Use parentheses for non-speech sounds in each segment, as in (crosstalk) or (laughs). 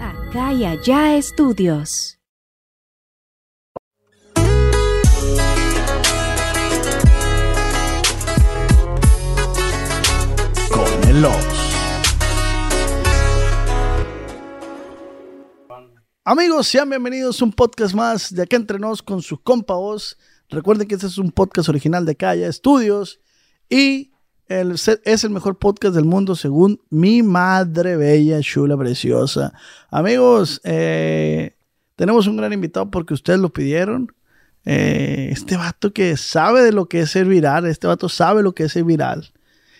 Acá y allá estudios. con el. Amigos, sean bienvenidos a un podcast más de Acá Entre Nos con su compa Oz. Recuerden que este es un podcast original de Calla Estudios y el, es el mejor podcast del mundo según mi madre bella, chula, preciosa. Amigos, eh, tenemos un gran invitado porque ustedes lo pidieron. Eh, este vato que sabe de lo que es ser viral, este vato sabe lo que es ser viral.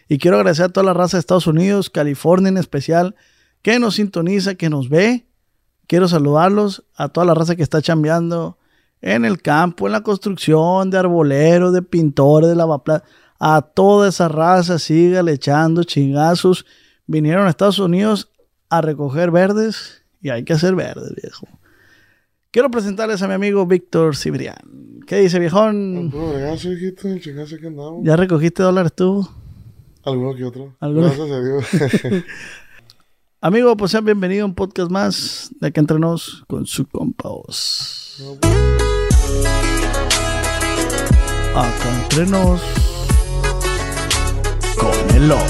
Y quiero agradecer a toda la raza de Estados Unidos, California en especial, que nos sintoniza, que nos ve. Quiero saludarlos a toda la raza que está chambeando en el campo, en la construcción, de arbolero, de pintores, de lavaplatos. A toda esa raza, sígale echando chingazos. Vinieron a Estados Unidos a recoger verdes y hay que hacer verdes, viejo. Quiero presentarles a mi amigo Víctor Cibrián. ¿Qué dice, viejón? Puro regazo, hijito, el chingazo que andamos. ¿Ya recogiste dólares tú? Alguno que otro. Alguno- Gracias a Dios. (laughs) Amigo, pues sean bienvenidos a un podcast más de Acá Entre Nos con su compa Oz. Pues, Acá Entre Nos con el Oz.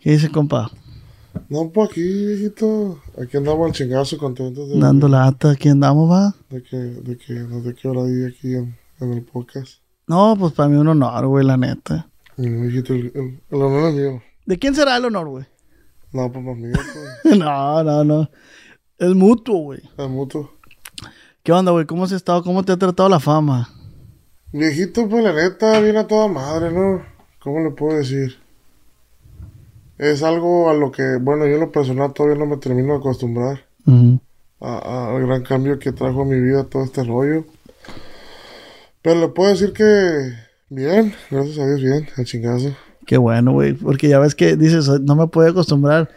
¿Qué dice, compa? no, pues aquí, hijito. Aquí andamos al chingazo contentos de, Dando lata, aquí andamos, va. de que, de que nos de que hora di aquí en, en el podcast. No, pues para mí un honor, güey, la neta. Y, hijito, el, el, el honor es mío. ¿De quién será el honor, güey? No, pues más mío, pues. (laughs) no, no, no. Es mutuo, güey. Es mutuo. ¿Qué onda, güey? ¿Cómo has estado? ¿Cómo te ha tratado la fama? Viejito, pues la neta, viene a toda madre, ¿no? ¿Cómo le puedo decir? Es algo a lo que, bueno, yo en lo personal todavía no me termino de acostumbrar. A- a- al gran cambio que trajo a mi vida todo este rollo. Pero le puedo decir que bien, gracias a Dios, bien, al chingazo. Qué bueno, güey. Porque ya ves que dices, no me puedo acostumbrar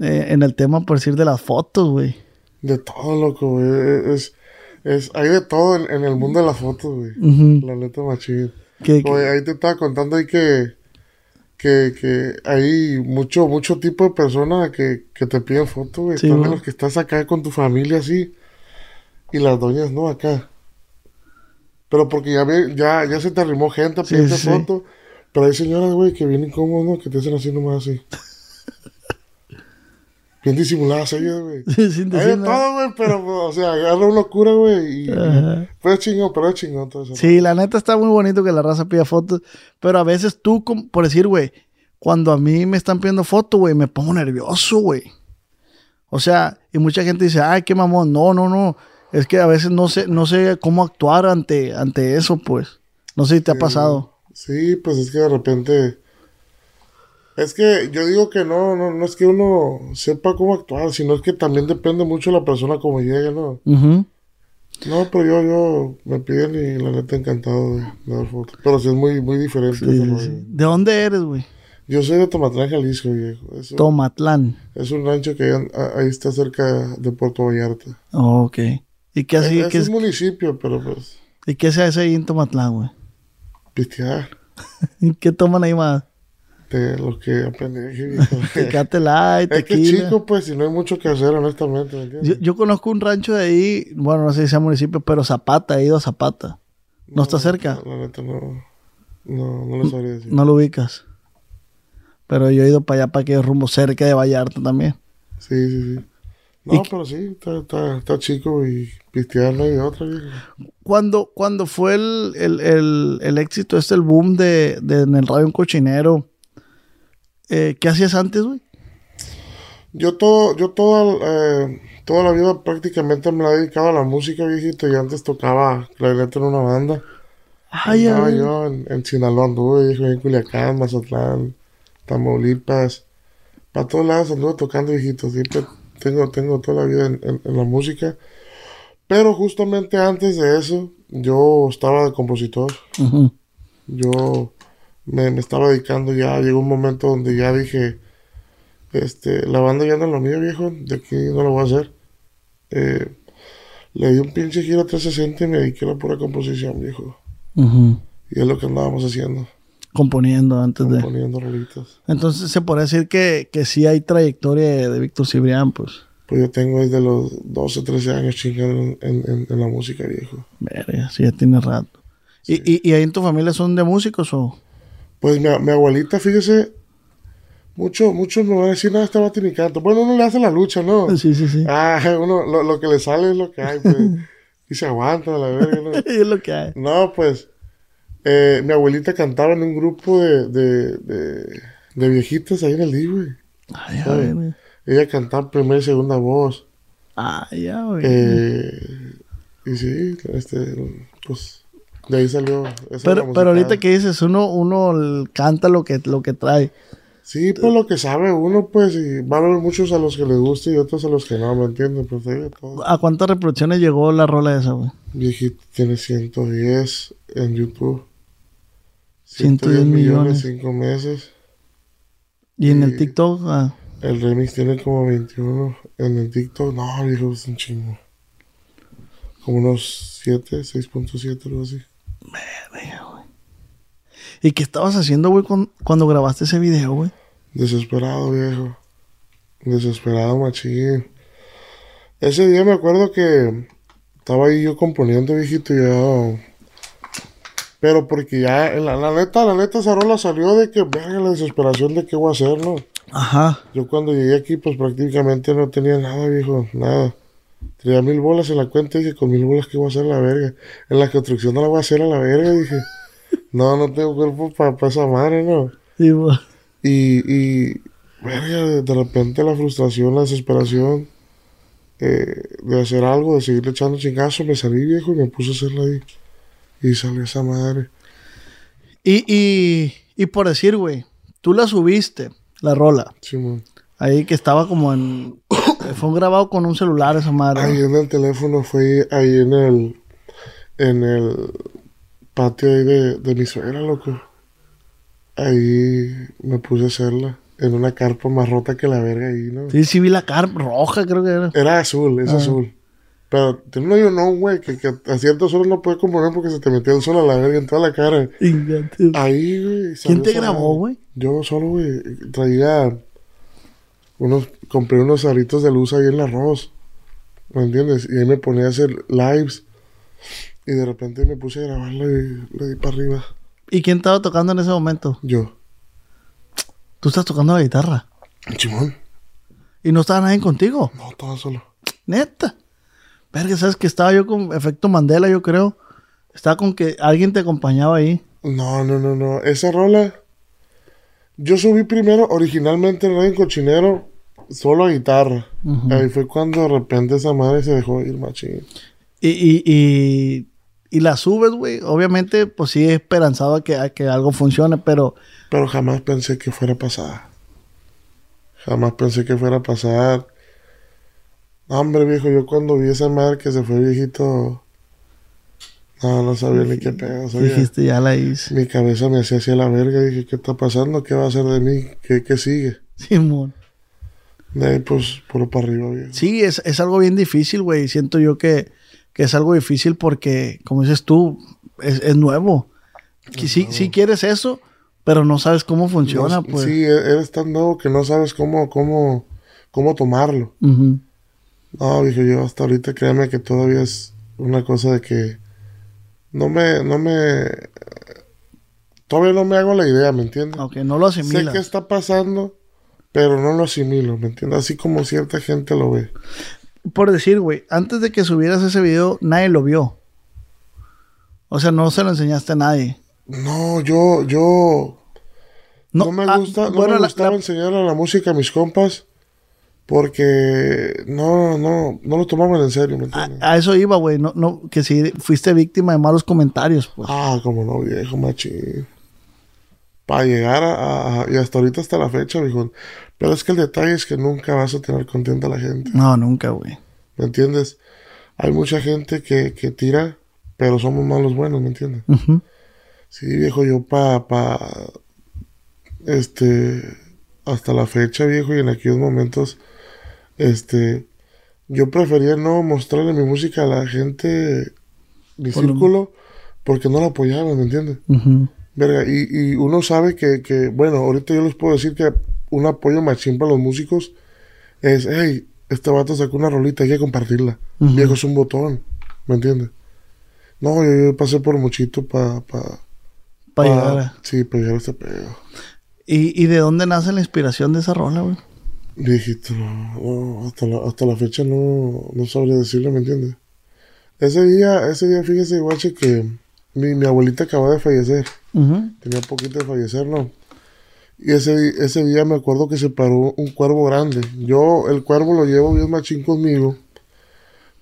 eh, en el tema, por decir, de las fotos, güey. De todo, loco, güey. Es, es, hay de todo en, en el mundo de las fotos, güey. La neta, machín. Que- Oye, ahí te estaba contando ahí que, que, que hay mucho, mucho tipo de personas que, que te piden fotos, güey. Sí, güey. los que estás acá con tu familia así. Y las doñas no acá. Pero porque ya, ve, ya, ya se te arrimó gente a Sí, pedirte sí. foto. Pero hay señoras, güey, que vienen cómodos, ¿no? Que te hacen así nomás así. Bien disimuladas ellas, güey. (laughs) sin Hay decir nada. todo, güey, pero, pues, o sea, agarra una locura, güey. Y, Ajá. pero es chingón, pero es chingón todo eso. Sí, la neta está muy bonito que la raza pida fotos, pero a veces tú, por decir, güey, cuando a mí me están pidiendo fotos, güey, me pongo nervioso, güey. O sea, y mucha gente dice, ay, qué mamón. No, no, no. Es que a veces no sé, no sé cómo actuar ante, ante eso, pues. No sé si te ha pasado. Sí, pues es que de repente. Es que yo digo que no, no, no es que uno sepa cómo actuar, sino es que también depende mucho de la persona como llegue, ¿no? No, pero yo, yo me piden y la neta encantado de, de dar fotos. Pero sí es muy, muy diferente Sí, ese. ¿De dónde eres, güey? Yo soy de Tomatlán, Jalisco, viejo. Es, un- Tomatlán. es un rancho que ahí, ahí está cerca de Puerto Vallarta. Oh, ok. ¿Y qué, así, es, qué, es un municipio, pero pues, ¿Y qué se hace ahí en Tomatlán, güey? pistear ¿Y (laughs) ¿Qué toman ahí más? De lo que aprendí. (laughs) Tecate Light, es que tequila. chico, pues, si no hay mucho que hacer, honestamente, ¿me entiendes? Yo, yo conozco un rancho de ahí, bueno, no sé si sea municipio, pero Zapata, he ido a Zapata. ¿No está cerca? La neta no. No, no lo sabría decir. No lo ubicas. Pero yo he ido para allá, para que rumbo cerca de Vallarta también. Sí, sí, sí. ¿Y No, pero sí, está, está, está chico y pistear no hay otra. Cuando, cuando fue el, el, el, el éxito, este, el boom de, de en el radio un cochinero, eh, ¿qué hacías antes, güey? Yo todo, yo toda, eh, toda la vida prácticamente me la he dedicado a la música, viejito, y antes tocaba clarinete en una banda. Ay, Andaba ay, yo en, en Sinaloa anduve, en Culiacán, Mazatlán, Tamaulipas. Para todos lados anduve tocando, viejito. Siempre tengo, tengo toda la vida en, en- en la música. Pero justamente antes de eso, yo estaba de compositor. Ujú. Yo me, me estaba dedicando ya, llegó un momento donde ya dije, este, la banda ya no es lo mío, viejo, de aquí no lo voy a hacer. Eh, le di un pinche giro 360 y me dediqué a la pura composición, viejo. Ujú. Y es lo que andábamos haciendo. componiendo antes de... Componiendo rolitas. Entonces se podría decir que, que sí hay trayectoria de, de Víctor Cibrián, pues. Pues yo tengo desde los 12, 13 años chingando en, en- en la música, viejo. Verga, sí, ya tiene rato. ¿Y, y, y ahí en tu familia son de músicos o...? Pues mi, mi abuelita, fíjese, mucho, muchos me van a decir, no, este vato ni canta. Bueno, uno le hace la lucha, ¿no? Sí, sí, sí. Ah, (laughs) uno, lo, lo que le sale es lo que hay, pues. (laughs) y se aguanta, la verga, ¿no? (laughs) es lo que hay. No, pues, eh, mi abuelita cantaba en un grupo de, de, de, de viejitas ahí en el D, güey. Ay, a ¿Sabe? ver. Ella cantaba primera y segunda voz. Ah, ya, güey. Eh, y sí, este, pues, de ahí salió. esa pero, pero ahorita que dices, uno, uno canta lo que, lo que trae. Sí, pues lo que sabe uno, pues, y va a haber muchos a los que les guste y otros a los que no, ¿me entiendes? Pues todo. ¿A cuántas reproducciones llegó la rola esa, güey? Viejito tiene 110 en YouTube. 110 millones. 5 meses. Y en el. TikTok, ah, El remix tiene como 21. En el TikTok, no, viejo, es un chingo. Como unos 7, 6.7, algo así. ¿Y qué estabas haciendo, güey, cuando grabaste ese video, güey? Desesperado, viejo. Desesperado, machín. Ese día me acuerdo que estaba ahí yo componiendo, viejito, y yo... Pero porque ya, la, la neta, la neta, esa rola salió de que, verga, la desesperación de qué voy a hacer, ¿no? Ajá. Yo cuando llegué aquí, pues prácticamente no tenía nada, viejo, nada. Tenía mil bolas en la cuenta y dije, con mil bolas, ¿qué voy a hacer a la verga? En la construcción no la voy a hacer a la verga, dije. (laughs) No, no tengo cuerpo para esa madre, ¿no? Sí. Y, y verga, de, de repente la frustración, la desesperación eh, de hacer algo, de seguirle echando chingazo, me salí viejo y me puse a hacerla ahí. Y salió esa madre. Y, y, y por decir, güey, tú la subiste, la rola. Simón. Ahí que estaba como en... Fue un grabado con un celular esa madre. Ahí en el teléfono fue ahí en el en el patio ahí de, de mi suegra, loco. Ahí me puse a hacerla. En una carpa más rota que la verga ahí, ¿no? Sí, sí vi la carpa roja, creo que era. Era azul, es Ah. azul. Pero tiene un hoyo no, güey, que, que a ciertas horas no puedes componer porque se te metió el sol a la verga en toda la cara. Ahí, güey. ¿Quién te grabó, güey? Yo solo, güey. Traía unos, compré unos aritos de luz ahí en el arroz. ¿Me entiendes? Y ahí me ponía a hacer lives. Y de repente me puse a grabarla y le di para arriba. ¿Y quién estaba tocando en ese momento? Yo. Tú estás tocando la guitarra. Chimón. Y no estaba nadie contigo. No, todo solo. Neta. Verga, ¿sabes que estaba yo con efecto Mandela, yo creo? Estaba con que alguien te acompañaba ahí. No, no, no, no. Esa rola. Yo subí primero originalmente en Radio Cochinero solo guitarra. Ujú. Ahí fue cuando de repente esa madre se dejó ir, machín. Y, y, y, y la subes, güey. Obviamente, pues sí, esperanzado a que, a que algo funcione, pero Pero jamás pensé que fuera a pasar. Jamás pensé que fuera a pasar. Hombre, viejo, yo cuando vi esa madre que se fue viejito. No, no sabía ni qué pedo. sabía. dijiste, ya la hice. Mi cabeza me hacía hacia la verga. Dije, ¿qué está pasando? ¿Qué va a hacer de mí? ¿Qué, qué sigue? Simón. De ahí, pues, puro para arriba. Sí, es, es algo bien difícil, güey. Siento yo que, que es algo difícil porque, como dices tú, es, es nuevo. Que sí, sí quieres eso, pero no sabes cómo funciona, No, pues. Sí, e- eres tan nuevo que no sabes cómo, cómo, cómo tomarlo. Ujú. No, dije yo, hasta ahorita créeme que todavía es una cosa de que no me, no me, todavía no me hago la idea, ¿me entiendes? Ok, no lo sé asimilas. qué está pasando, pero no lo asimilo, ¿me entiendes? Así como cierta gente lo ve. Por decir, güey, antes de que subieras ese video, nadie lo vio. O sea, no se lo enseñaste a nadie. No, yo, yo, no, me ah, gusta, no bueno, me la- gustaba la- enseñarle la música a mis compas porque no, no, no lo tomaban en serio, ¿me a, entiendes? a eso iba, güey. No, no, que si fuiste víctima de malos comentarios, pues. Ah, como no, viejo, machín. Para llegar a, a- Y hasta ahorita, hasta la fecha, viejo. Pero es que el detalle es que nunca vas a tener contenta a la gente. No, nunca, güey. ¿Me entiendes? Hay mucha gente que, que tira, pero somos malos buenos, ¿me entiendes? Ujú. Sí, viejo, yo pa, pa, este, hasta la fecha, viejo, y en aquellos momentos, este, yo prefería no mostrarle mi música a la gente, mi Por lo- círculo, porque no la apoyaba, ¿me entiendes? Ujú. Verga, y, y uno sabe que, que, bueno, ahorita yo les puedo decir que un apoyo machín para los músicos es, hey, este vato sacó una rolita, hay que compartirla. Viejo, es un botón, ¿me entiendes? No, yo, yo pasé por muchito para... Pa, Para pa- llegar a- Sí, para llegar a este pedo. ¿Y, ¿Y de dónde nace la inspiración de esa rola, güey? Viejito, no, no, hasta, la, hasta la fecha no, no sabría decirle, ¿me entiendes? Ese día, ese día, fíjese, guache, que mi, mi abuelita acaba de fallecer. Ujú. Tenía poquito de fallecer, ¿no? Y ese, ese día me acuerdo que se paró un cuervo grande. Yo el cuervo lo llevo bien machín conmigo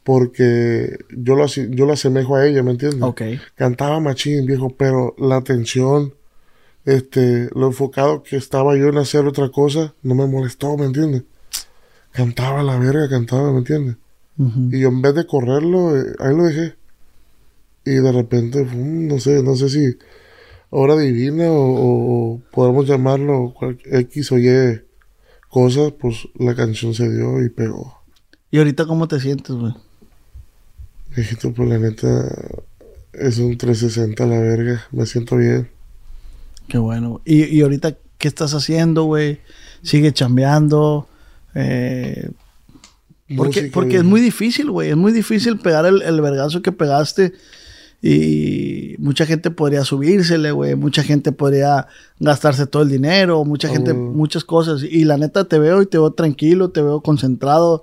porque yo lo, yo lo asemejo a ella, ¿me entiendes? Ok. Cantaba machín, viejo, pero la atención, este, lo enfocado que estaba yo en hacer otra cosa, no me molestó, ¿me entiendes? Cantaba la verga, cantaba, ¿me entiendes? Ujú. Y yo en vez de correrlo, eh, ahí lo dejé. Y de repente, no sé, no sé si hora divina o, o- podemos llamarlo cual- X o Y cosas, pues la canción se dio y pegó. ¿Y ahorita cómo te sientes, güey? Viejito, pues la neta es un 360 a la verga, me siento bien. Qué bueno. ¿Y, y ahorita qué estás haciendo, güey? ¿Sigue chambeando? Eh, porque, porque es muy difícil, güey. Es muy difícil pegar el, el vergazo que pegaste. Y mucha gente podría subírsele, güey. Mucha gente podría gastarse todo el dinero. Mucha gente, muchas cosas. Y la neta te veo y te veo tranquilo, te veo concentrado.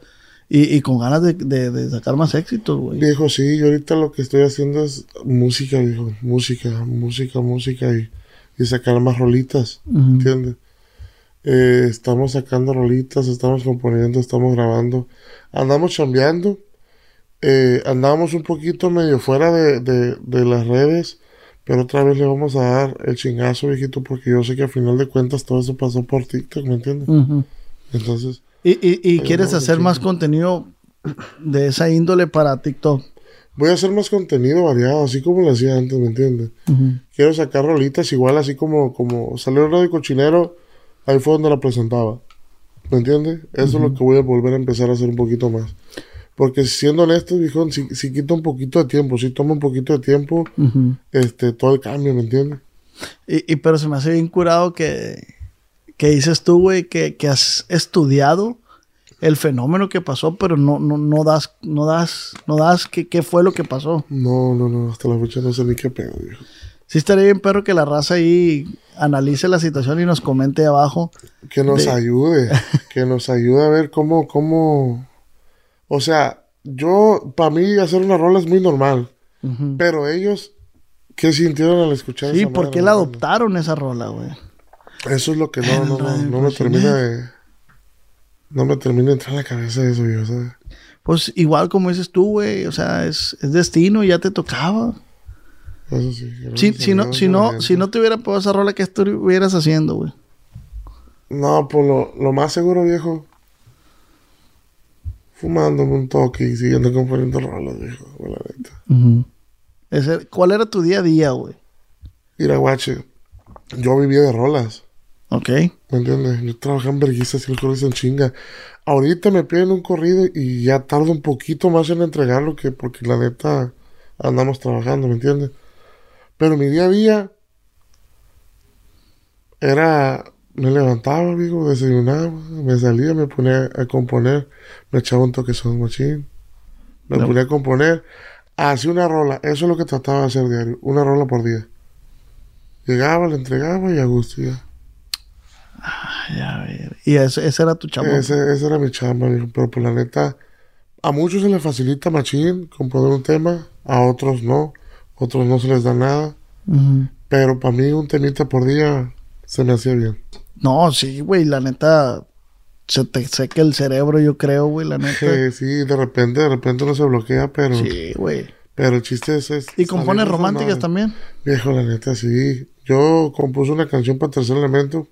Y, y con ganas de, de- de sacar más éxitos, güey. Viejo, sí, yo ahorita lo que estoy haciendo es música, viejo. Música, música, música y, y sacar más rolitas. ¿Entiendes? Eh, estamos sacando rolitas, estamos componiendo, estamos grabando. Andamos chambeando. Eh, andamos un poquito medio fuera de, de, de las redes. Pero otra vez le vamos a dar el chingazo, viejito, porque yo sé que al final de cuentas todo eso pasó por TikTok, ¿me entiendes? Ujú. Entonces, Y, y, y quieres hacer más contenido de esa índole para TikTok. voy a hacer más contenido variado, así como lo hacía antes, ¿me entiendes? Quiero sacar rolitas igual, así como, como salió Radio Cochinero, ahí fue donde la presentaba. ¿Me entiendes? Eso es lo que voy a volver a empezar a hacer un poquito más. Porque siendo honesto, viejo, si, si quita un poquito de tiempo, si toma un poquito de tiempo, Ujú. este, todo el cambio, ¿me entiendes? y, y pero se me hace bien curado que, que dices tú, güey, que, que has estudiado el fenómeno que pasó, pero no, no, no das, no das, no das qué, qué fue lo que pasó. No, no, no, hasta la fecha no sé ni qué pedo, viejo. Sí estaría bien, perro, que la raza ahí analice la situación y nos comente abajo. Que nos De- ayude, (laughs) que nos ayude a ver cómo, cómo... O sea, yo, para mí hacer una rola es muy normal, pero ellos, ¿qué sintieron al escuchar Sí, esa ¿por qué la adoptaron esa rola, güey? Eso es lo que no, no, no, no me Cochinero. termina de... No me termina de entrar en la cabeza eso, yo, ¿sabes? Pues igual como dices tú, güey, o sea, es, es destino, ya te tocaba. Eso sí. Si, no, si no, si no te hubiera pegado esa rola, ¿qué estuvieras haciendo, güey? No, pues lo, lo más seguro, viejo. Fumándome un toque y siguiendo componiendo rolas, viejo. La neta. Ese- ¿Cuál era tu día a día, güey? Mira, guache. Yo vivía de rolas. Ok. ¿Me entiendes? Yo trabajaba en verguistas y los corridos en chinga. Ahorita me piden un corrido y ya tardo un poquito más en entregarlo que porque la neta andamos trabajando, ¿me entiendes? Pero mi día a día era, me levantaba, amigo, desayunaba, me salía, me ponía a componer, me echaba un toquezón machín, me No. ponía a componer, hacía una rola, eso es lo que trataba de hacer diario, una rola por día. Llegaba, la entregaba y a gusto ya. Ay, a ver. Y ese, ese era tu chamo. Ese, ese era mi chamba, viejo. Pero por la neta, a muchos se les facilita machín componer un tema, a otros no. Otros no se les da nada. Pero para mí un temita por día se me hacía bien. No, sí, güey, la neta. Se te seca el cerebro, yo creo, güey, la neta. Que (laughs) sí, de repente, de repente uno se bloquea, pero, Sí, güey. pero el chiste es... es ¿Y compones esa románticas también? Viejo, la neta, sí. Yo compuse una canción para Tercer Elemento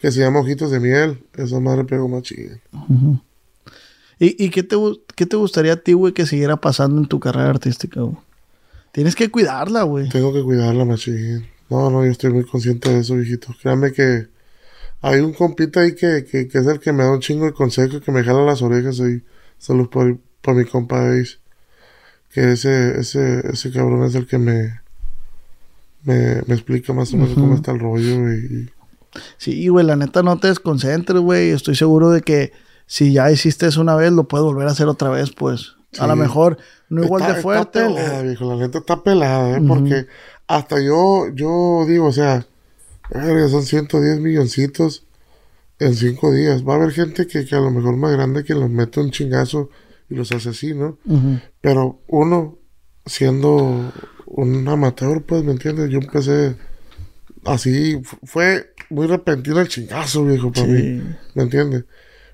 que se llama Ojitos de Miel. Esa madre pegó machín. Ujú. ¿Y, y qué, te, qué te gustaría a ti, güey, que siguiera pasando en tu carrera artística, güey? Tienes que cuidarla, güey. Tengo que cuidarla, machín. No, no, yo estoy muy consciente de eso, viejito. Créame que hay un compita ahí que, que, que es el que me da un chingo de consejo, que me jala las orejas ahí. Saludos por, por mi compa Ace. Que ese, ese, ese cabrón es el que me, me, me explica más o menos cómo está el rollo, y- Sí, güey, la neta no te desconcentres, güey. Estoy seguro de que si ya hiciste eso una vez, lo puedes volver a hacer otra vez, pues. A lo mejor no igual Está- de fuerte. Está o- pelada, viejo, la neta está pelada, ¿eh? Porque hasta yo, yo digo, o sea, verga, son 110 milloncitos en cinco días. Va a haber gente que, que a lo mejor más grande que los mete un chingazo y los hace así, ¿no? Pero uno, siendo un amateur, pues, ¿me entiendes? Yo empecé así, fu- fue muy repentino el chingazo, viejo, para Sí. mí, ¿me entiendes?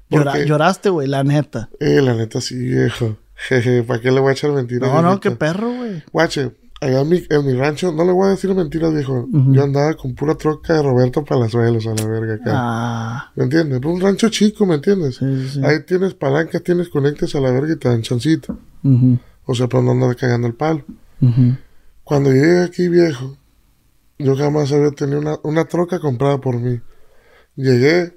Porque, lloraste, güey, la neta. eh, la neta sí, viejo. (laughs) Jeje, ¿para qué le voy a echar mentiras? No, no, qué perro, güey. Guache, allá en mi, en mi rancho, no le voy a decir mentiras, viejo. Yo andaba con pura troca de Roberto Palazuelos a la verga acá. Ah, ¿Me entiendes? Un rancho chico, ¿me entiendes? sí, sí. sí. Ahí tienes palancas, tienes conectes a la verga y te dan chancito. Ujú, O sea, pero no andas cagando el palo. Cuando llegué aquí, viejo, yo jamás había tenido una, una troca comprada por mí. Llegué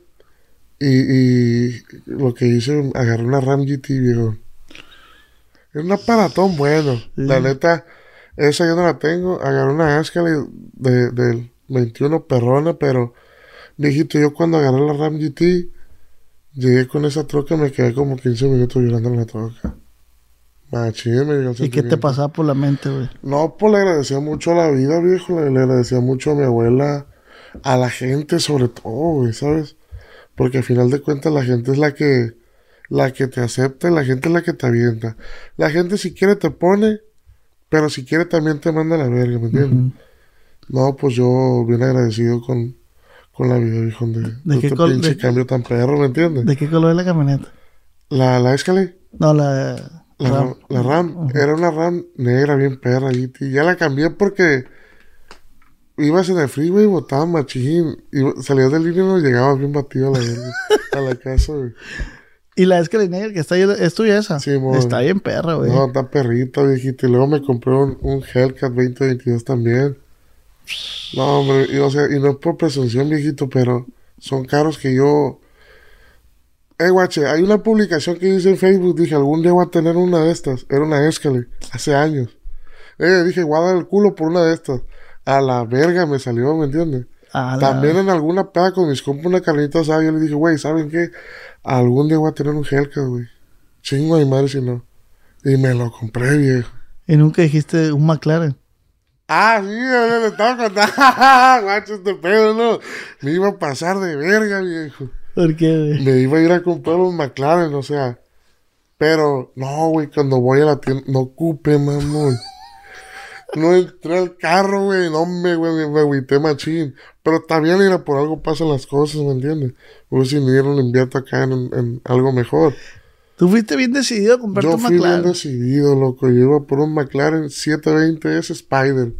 y, y lo que hice, agarré una Ram GT, viejo. Es un aparatón bueno. La neta, esa yo no la tengo. Agarré una Escalade de, del 21 perrona, pero, viejito, yo cuando agarré la Ram GT, llegué con esa troca, me quedé como 15 minutos llorando en la troca. Machín, me ¿Y qué te pasaba por la mente, güey? No, pues le agradecía mucho a la vida, viejo. Le, le agradecía mucho a mi abuela, a la gente sobre todo, güey, ¿sabes? Porque al final de cuentas la gente es la que, la que te acepta la gente es la que te avienta. La gente si quiere te pone, pero si quiere también te manda la verga, ¿me entiendes? No, pues yo bien agradecido con, con la vida, viejo, de, de qué este pinche de- cambio tan perro, ¿me entiendes? ¿De qué color es la camioneta? La, la Escalade. No, la... La Ram. Era una RAM negra bien perra y, ya la cambié porque ibas en el freeway y botaba machín y salías del línea y no llegabas bien batido a la, a la (laughs) casa, güey. Y la negra que está ahí, ¿es tuya esa? Sí, mon. Está bien perra, güey. No, está perrita, viejito. Y luego me compré un, un Hellcat 2022 también. No, hombre, y, o sea, y no es por presunción, viejito, pero son caros que yo... Eh, guache, hay una publicación que dice en Facebook, dije, algún día voy a tener una de estas. Era una Escalade, hace años. Eh, dije, voy a dar el culo por una de estas. A la verga me salió, ¿me entiendes? La- También en alguna peda con mis compas, una carnita asada, yo le dije, güey, ¿saben qué? Algún día voy a tener un Hellcat, güey. Chingo de madre si no. Y me lo compré, viejo. Y nunca dijiste un McLaren. Ah, sí, yo le estaba contando. (laughs) Guacho, este pedo, ¿no? Me iba a pasar de verga, viejo. ¿Por qué, güey? Me iba a ir a comprar un McLaren, o sea. Pero, no, güey, cuando voy a la tienda, no ocupe, mamón. No entré al carro, güey, no me, güey, me, me agüité machín. Pero también, mira, por algo pasan las cosas, ¿me entiendes? O si dinero lo invierto acá en, en algo mejor. Tú fuiste bien decidido a comprarte Yo un fui bien McLaren. decidido, loco. Yo iba por un McLaren 720S Spider.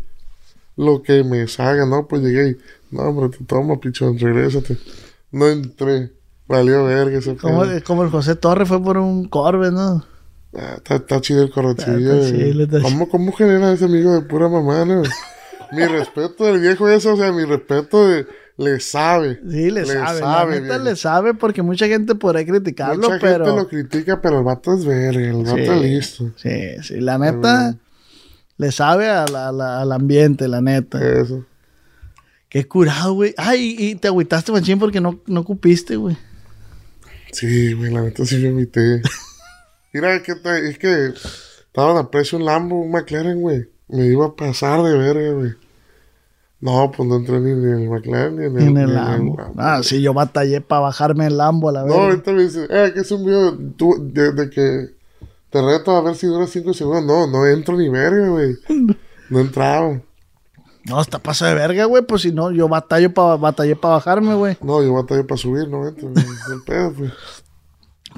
Lo que me salga, ¿no? Pues llegué y, no, hombre, te toma, pichón, regrésate. No entré. Valió verga ese Como, como el José Torres fue por un Corvette, ¿no? Ah, está, está chido el correcillo. Está está ¿Cómo, ¿Cómo genera ese amigo de pura mamá, no? mi respeto del viejo eso, o sea, mi respeto de... Le sabe. Sí, le, Le sabe. sabe, la neta le sabe porque mucha gente podrá criticarlo, Mucha pero... gente lo critica, pero el vato es verga, el vato Sí. es listo. Sí, sí, la neta le sabe a la- la- al ambiente, la neta. Eso. Qué curado, güey. Ay, y te agüitaste, machín, porque no, no cupiste, güey. Sí, güey, la neta sí me invité. (laughs) Mira, que es que estaban a precio un Lambo, un McLaren, güey. Me iba a pasar de verga, güey. No, pues no entré ni en el McLaren ni en el, ni el Lambo. Ah, sí, yo batallé para bajarme el Lambo a la No, vez. ahorita me dice, eh, que es un video tú- de, de que te reto a ver si dura 5 segundos. No, no entro ni verga, güey. No entraba. No, está paso de verga, güey. Pues si no, yo batallo pa, batallé para bajarme, güey. No, yo batallé para subir, no entro. (laughs) el pedo, pues.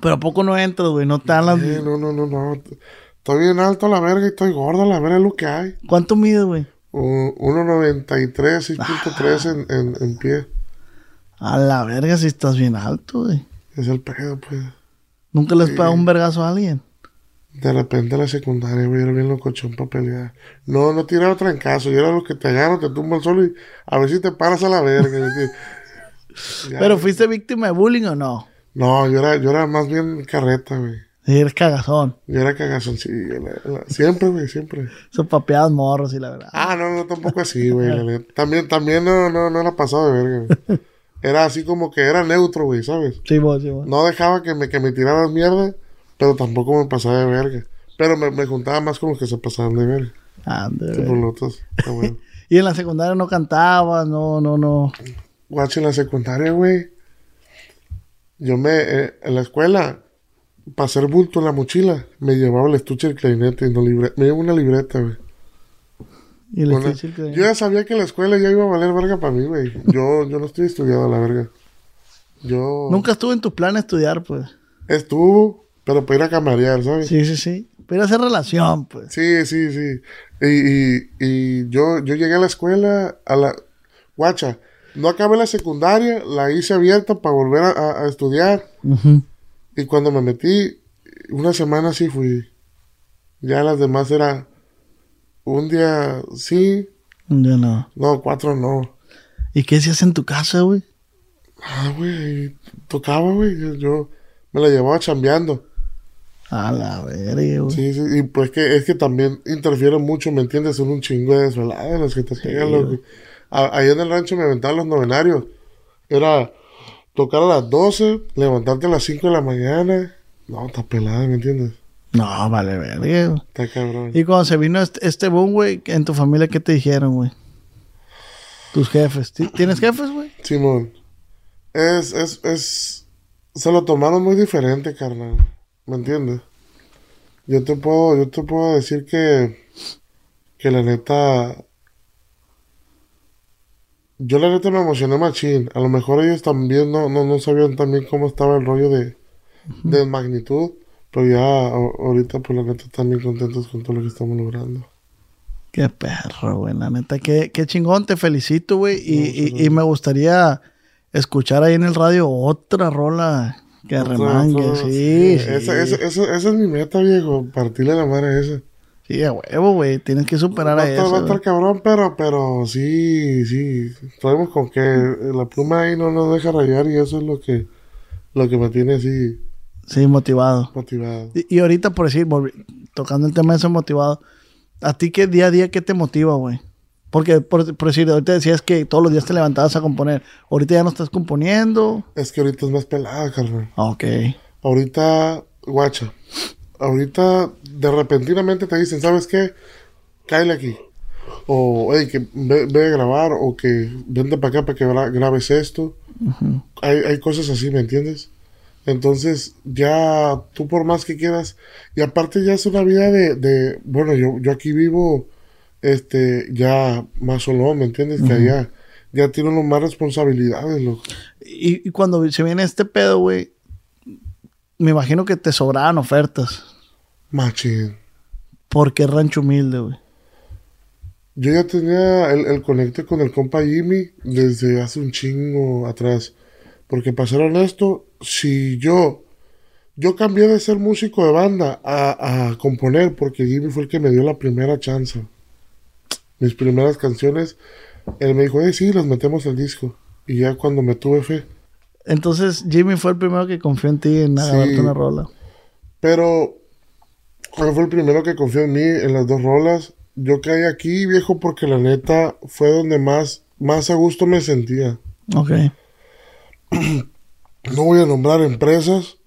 Pero a poco no entro, güey. No te dan las... Eh, no, no, no, no. Estoy bien alto a la verga y estoy gordo a la verga, es lo que hay. ¿Cuánto mide, güey? Un- 1.93, 6.3 en, en, en pie. A la verga si estás bien alto, güey. Es el pedo, pues. ¿Nunca les pega un vergazo a alguien? De repente en la secundaria, güey, era bien locochón para pelear. No, no tiraba trancazo. Yo era lo que te agarro, te tumbo al suelo y a ver si te paras a la verga. (laughs) ¿Pero fuiste víctima de bullying o no? No, yo era, yo era más bien carreta, güey. Sí, eres cagazón. Yo era cagazón, sí. siempre, güey, siempre. Son papeadas morros y la verdad. Ah, no, no, tampoco así, güey. También, también no, no, no era pasado de verga, güey. (laughs) Era así como que era neutro, güey, ¿sabes? Sí, vos, sí, vos. No dejaba que me, que me tiraras mierda, pero tampoco me pasaba de verga. Pero me, me juntaba más con los que se pasaban de verga. Ande, güey. por otros. bueno. (laughs) Y en la secundaria no cantabas, no, no, no. Guacho, en la secundaria, güey. Yo me, eh, en la escuela, para hacer bulto en la mochila, me llevaba el estuche del clarinete y no libre, me llevaba una libreta, güey. Y estoy diciendo que- Yo ya sabía que la escuela ya iba a valer verga para mí, güey. Yo, yo no estoy estudiado a la verga. Yo... Nunca estuve en tu plan estudiar, pues. Estuvo, pero para ir a camarear, ¿sabes? Sí, sí, sí. Pero hacer relación, pues. Sí, sí, sí. Y, y, y yo, yo llegué a la escuela, a la... Guacha, no acabé la secundaria, la hice abierta para volver a, estudiar. Y cuando me metí, una semana sí fui. Ya las demás era un día sí, Yo no. no, cuatro no. ¿Y qué hacías en tu casa, güey? Ah, güey, tocaba, güey. Yo, yo me la llevaba chambeando. A la verga, güey. Sí, sí, y pues que es que también interfiere mucho, ¿me entiendes? Son un chingo de desveladas las que te pegan, loco. A- Ahí en el rancho me aventaban los novenarios. Era tocar a las 12, levantarte a las 5 de la mañana. No, está pelada, ¿me entiendes? No, vale, verga. Está cabrón. Y cuando se vino este, este boom, güey, en tu familia, ¿qué te dijeron, güey? Tus jefes. ¿Ti- ¿Tienes jefes, güey? Simón, es, es, es, se lo tomaron muy diferente, carnal. ¿Me entiendes? Yo te puedo, yo te puedo decir que, que la neta, yo la neta me emocioné machín. A lo mejor ellos también no, no, no sabían también cómo estaba el rollo de, de magnitud. Pero ya ahorita, pues la neta, están bien contentos con todo lo que estamos logrando. Qué perro, güey. La neta, qué, qué chingón. Te felicito, güey. Y, No, y- sí, y me gustaría escuchar ahí en el radio otra rola que remangue. sí. Esa, esa, esa, esa es mi meta, viejo. Partirle la madre a esa. Sí, a huevo, güey. Tienes que superar a eso. estar güey. cabrón, pero, pero sí, sí. Traemos con que la pluma ahí no nos deja rayar y eso es lo que, lo que me tiene así Sí, motivado. motivado. Y, y ahorita, por decir, tocando el tema de eso motivado, ¿a ti qué día a día qué te motiva, güey? Porque, por, por decir, ahorita decías que todos los días te levantabas a componer. Ahorita ya no estás componiendo. Es que ahorita es más pelada, carnal. Ok. Ahorita, guacha. Ahorita de repentinamente te dicen, ¿sabes qué? Cáele aquí. O, hey, que ve, ve a grabar. O que vente para acá para que gra- grabes esto. hay, hay cosas así, ¿me entiendes? Entonces, ya tú por más que quieras, y aparte ya es una vida de, de bueno, yo, yo aquí vivo, este, ya más solo, ¿me entiendes? Que allá ya tiene uno más responsabilidades, loco. Y, y cuando se viene este pedo, güey, me imagino que te sobraban ofertas. Machín. Porque es rancho humilde, güey. Yo ya tenía el, el conecte con el compa Jimmy desde hace un chingo atrás. Porque para ser honesto, si yo, yo cambié de ser músico de banda a, a componer porque Jimmy fue el que me dio la primera chance. Mis primeras canciones, él me dijo, eh, sí, las metemos al disco. Y ya cuando me tuve fe. Entonces, Jimmy fue el primero que confió en ti en agarrarte Sí. una rola. Pero, él fue el primero que confió en mí en las dos rolas. Yo caí aquí, viejo, porque la neta fue donde más, más a gusto me sentía. Ok. (clears throat) No voy a nombrar empresas,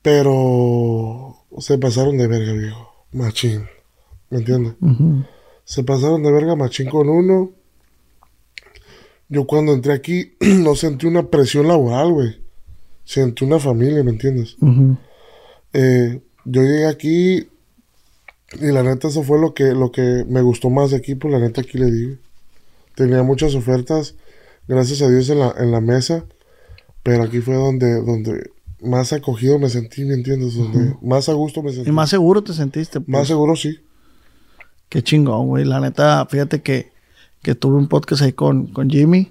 pero se pasaron de verga, viejo. Machín. ¿Me entiendes? Se pasaron de verga machín con uno. Yo cuando entré aquí (clears throat) no sentí una presión laboral, güey. Sentí una familia, ¿me entiendes? Eh, yo llegué aquí y la neta eso fue lo que, lo que me gustó más de aquí, pues la neta aquí le digo. Tenía muchas ofertas, gracias a Dios en la, en la mesa, pero aquí fue donde, donde más acogido me sentí, ¿me entiendes? Donde más a gusto me sentí. Y más seguro te sentiste. pues. Más seguro sí. Qué chingón, güey. La neta, fíjate que, que tuve un podcast ahí con, con Jimmy.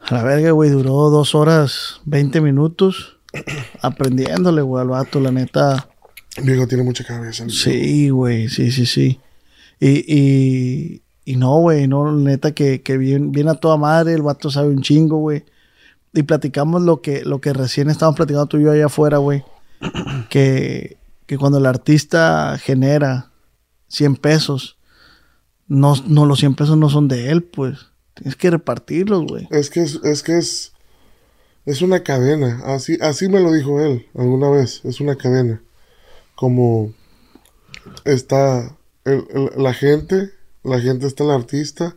A la verga, güey, duró dos horas, 20 minutos. (clears throat) aprendiéndole, güey, al vato, la neta. Viejo tiene mucha cabeza. Sí, güey, sí, sí, sí. Y, y, y no, güey, no, neta que, que bien, bien a toda madre, el vato sabe un chingo, güey. Y platicamos lo que, lo que recién estábamos platicando tú y yo allá afuera, güey. (clears throat) que, que cuando el artista genera 100 pesos, no, no los 100 pesos no son de él, pues. Tienes que repartirlos, güey. Es que es, es que es, es una cadena. Así, así me lo dijo él alguna vez. Es una cadena. Como está el- el- la gente, la gente está el artista,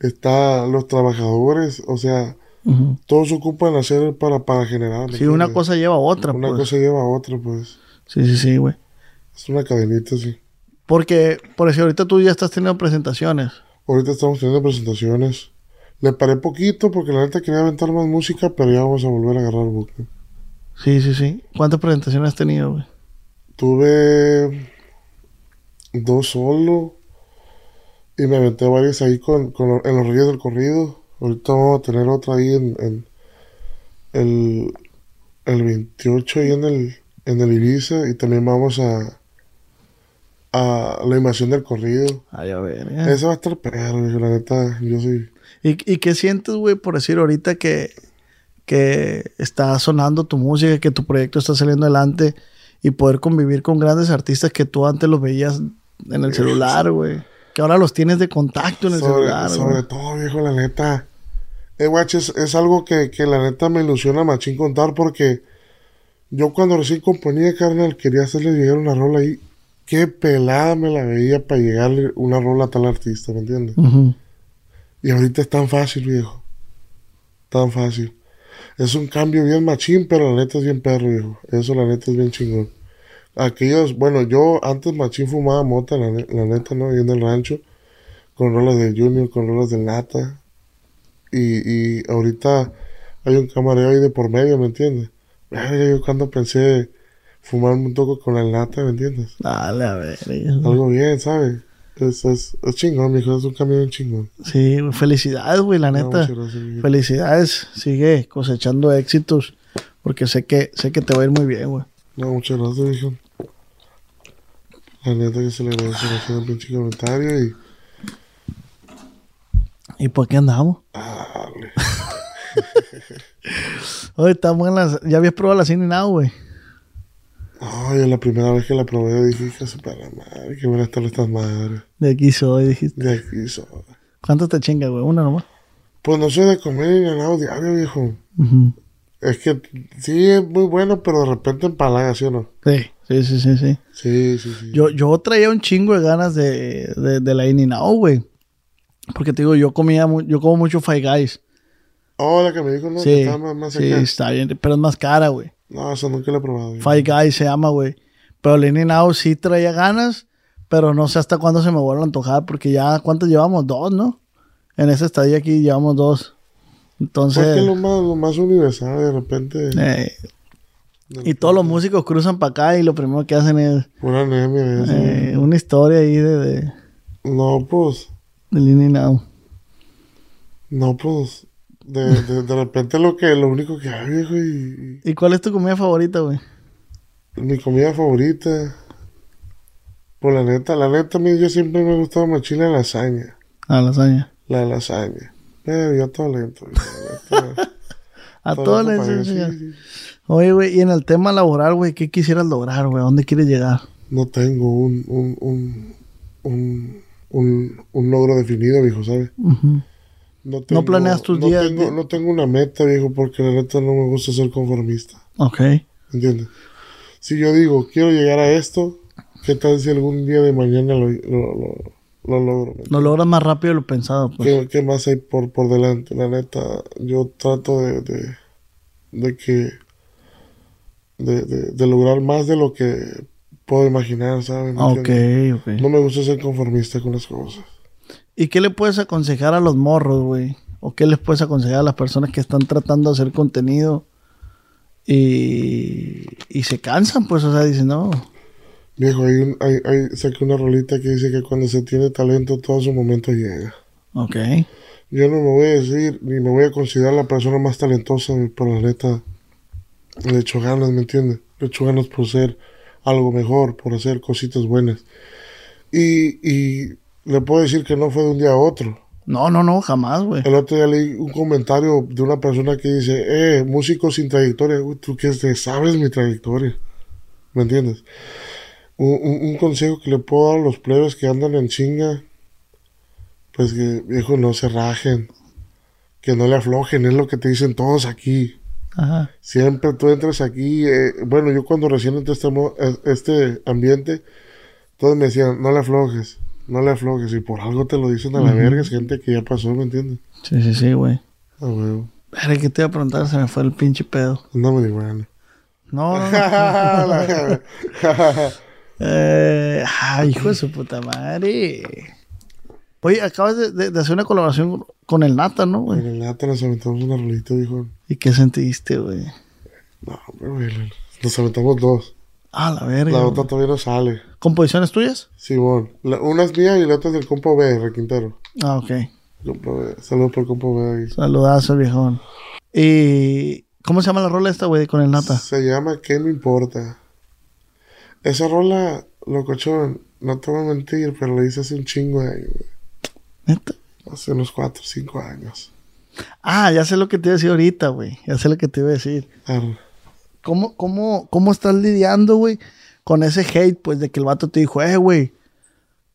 está los trabajadores, o sea, Ujú. todos ocupan hacer para, para generar. ¿me Sí, una cosa lleva a otra, Una pues. cosa lleva a otra, pues. Sí, sí, sí, güey. Es una cadenita, sí. Porque, por decir, ahorita tú ya estás teniendo presentaciones. Ahorita estamos teniendo presentaciones. Le paré poquito porque la neta quería aventar más música, pero ya vamos a volver a agarrar buque. Sí, sí, sí. ¿Cuántas presentaciones has tenido, güey? Tuve dos solo y me aventé varias ahí con, con en los Reyes del Corrido. Ahorita vamos a tener otra ahí en, en el, el 28 ahí en el, en el Ibiza y también vamos a a la invasión del corrido. Ay, a ver. ya. Esa va a estar perro, viejo, la neta, yo soy... ¿Y, ¿Y qué sientes, güey, por decir ahorita que, que está sonando tu música, que tu proyecto está saliendo adelante y poder convivir con grandes artistas que tú antes los veías en el celular, güey? Que ahora los tienes de contacto en el sobre, celular, sobre todo, viejo, la neta. Eh, es, es algo que, que la neta me ilusiona machín contar porque yo cuando recién componía, carnal, quería hacerle llegar una rola ahí. Qué pelada me la veía para llegarle una rola a tal artista, ¿me entiendes? Y ahorita es tan fácil, viejo. Tan fácil. Es un cambio bien machín, pero la neta es bien perro, viejo. Eso la neta es bien chingón. Aquellos, bueno, yo antes machín fumaba mota, la, la neta, ¿no? Ahí en el rancho. Con rolas de Junior, con rolas de Nata. Y, y ahorita hay un camarero ahí de por medio, ¿me entiendes? Yo cuando pensé fumarme un toco con el Nata, ¿me entiendes? Dale, a ver. Algo bien, ¿sabes? Es, es, es chingón, mijo. Es un cambio bien chingón. Sí, güey, felicidades, güey, la neta. gracias, mijo. Felicidades. Sigue cosechando éxitos porque sé que, sé que te va a ir muy bien, güey. No, muchas gracias, viejo. La neta que se le agradece hacer un pinche comentario y. ¿Y por qué andamos? Ah, dale. (laughs) Oye, está buena. Ya habías probado la Cine Now, güey. Ay, la primera vez que la probé dije que se para madre, qué buenas están estas madres. De aquí soy, dijiste. De aquí soy. ¿Cuánto te chingas, güey? Una nomás. Pues no soy de comer ni ganado diario, viejo. Es que sí es muy bueno, pero de repente empalaga, ¿sí o no? Sí, sí, sí, sí, sí. Sí, sí, sí. Yo, yo traía un chingo de ganas de, de, de la In güey. Porque te digo, yo comía, yo como mucho Five Guys. Oh, la que me dijo, no, que está más, más sí, acá. está bien, pero es más cara, güey. No, eso nunca la he probado. Five Guys se llama, güey. Pero la In sí traía ganas, pero no sé hasta cuándo se me vuelve a antojar, porque ya, ¿cuántos llevamos? Dos, ¿no? En esa estadía aquí llevamos dos. Entonces, Porque es lo más, lo más universal, de repente. eh, y todos los músicos cruzan para acá y lo primero que hacen es Pura anemia, eh, una historia ahí de, de, No, pues. del In Out. No, pues. De, de, de repente lo que lo único que hay, viejo, y, ¿Y cuál es tu comida favorita, güey? mi comida favorita. Pues la neta, la neta, a mí yo siempre me ha gustado machín la lasaña. Ah, lasaña. La lasaña. Pero yo todo lento. (laughs) A todo lento sí, sí. Oye, güey, y en el tema laboral, güey, ¿qué quisieras lograr, güey? ¿A dónde quieres llegar? No tengo un, un, un, un, un, un logro definido, viejo, ¿sabes? Ujú. No, tengo, planeas tus no días Tengo, de- No tengo una meta, viejo, porque la neta no me gusta ser conformista. Ok. ¿Entiendes? Si yo digo, quiero llegar a esto, ¿qué tal si algún día de mañana lo, lo, lo, lo logro? ¿me Lo logras más rápido de lo pensado, pues. ¿Qué, qué más hay por, por delante? La neta, yo trato de, de, de que... De, de, de lograr más de lo que puedo imaginar, ¿sabes? ¿Me Ok, entiendes? ok. No me gusta ser conformista con las cosas. ¿Y qué le puedes aconsejar a los morros, güey? ¿O qué les puedes aconsejar a las personas que están tratando de hacer contenido y, y se cansan, pues? O sea, dicen, no. Viejo, hay, un, hay, hay, saqué una rolita que dice que cuando se tiene talento, todo su momento llega. Ok. Yo no me voy a decir, ni me voy a considerar la persona más talentosa, pero la neta, le echo ganas, ¿me entiendes? Le echo ganas por ser algo mejor, por hacer cositas buenas. Y, y le puedo decir que no fue de un día a otro. No, no, no, jamás, güey. El otro día leí un comentario de una persona que dice, eh, músico sin trayectoria, Uy, tú que sabes mi trayectoria. ¿Me entiendes? Un, un- un consejo que le puedo dar a los plebes que andan en chinga, pues que, viejo, no se rajen, que no le aflojen, es lo que te dicen todos aquí. Ajá. Siempre tú entras aquí, eh, bueno, yo cuando recién entré a este, este ambiente, todos me decían, no le aflojes, no le aflojes, y por algo te lo dicen a la verga, es gente que ya pasó, ¿me entiendes? Sí, sí, sí, güey. Ah, huevo, Pero que te iba a preguntar, se me fue el pinche pedo. no me bueno. No, no, no. (laughs) (laughs) Eh, ay, hijo de su puta madre. Oye, acabas de, de- de hacer una colaboración con el Nata, ¿no, güey? En el lata nos aventamos una rolita, dijo. ¿Y qué sentiste, güey? No, güey, nos aventamos dos. Ah, la verga. La otra todavía no sale. ¿Composiciones tuyas? Simón, la- una es mía y la otra es del compa B, Requintero. Ah, ok. Compa B. Saludos por el compa B. ahí. Saludazo, viejón. ¿Y cómo se llama la rola esta, güey, con el Nata? Se llama ¿Qué me importa? Esa rola, locochón, no te voy a mentir, pero la hice hace un chingo de años, güey. ¿Neta? Hace unos 4 o 5 años. Ah, ya sé lo que te iba a decir ahorita, güey. Ya sé lo que te iba a decir. Arre. ¿Cómo, cómo, cómo estás lidiando, güey, con ese hate, pues, de que el vato te dijo, eh, güey,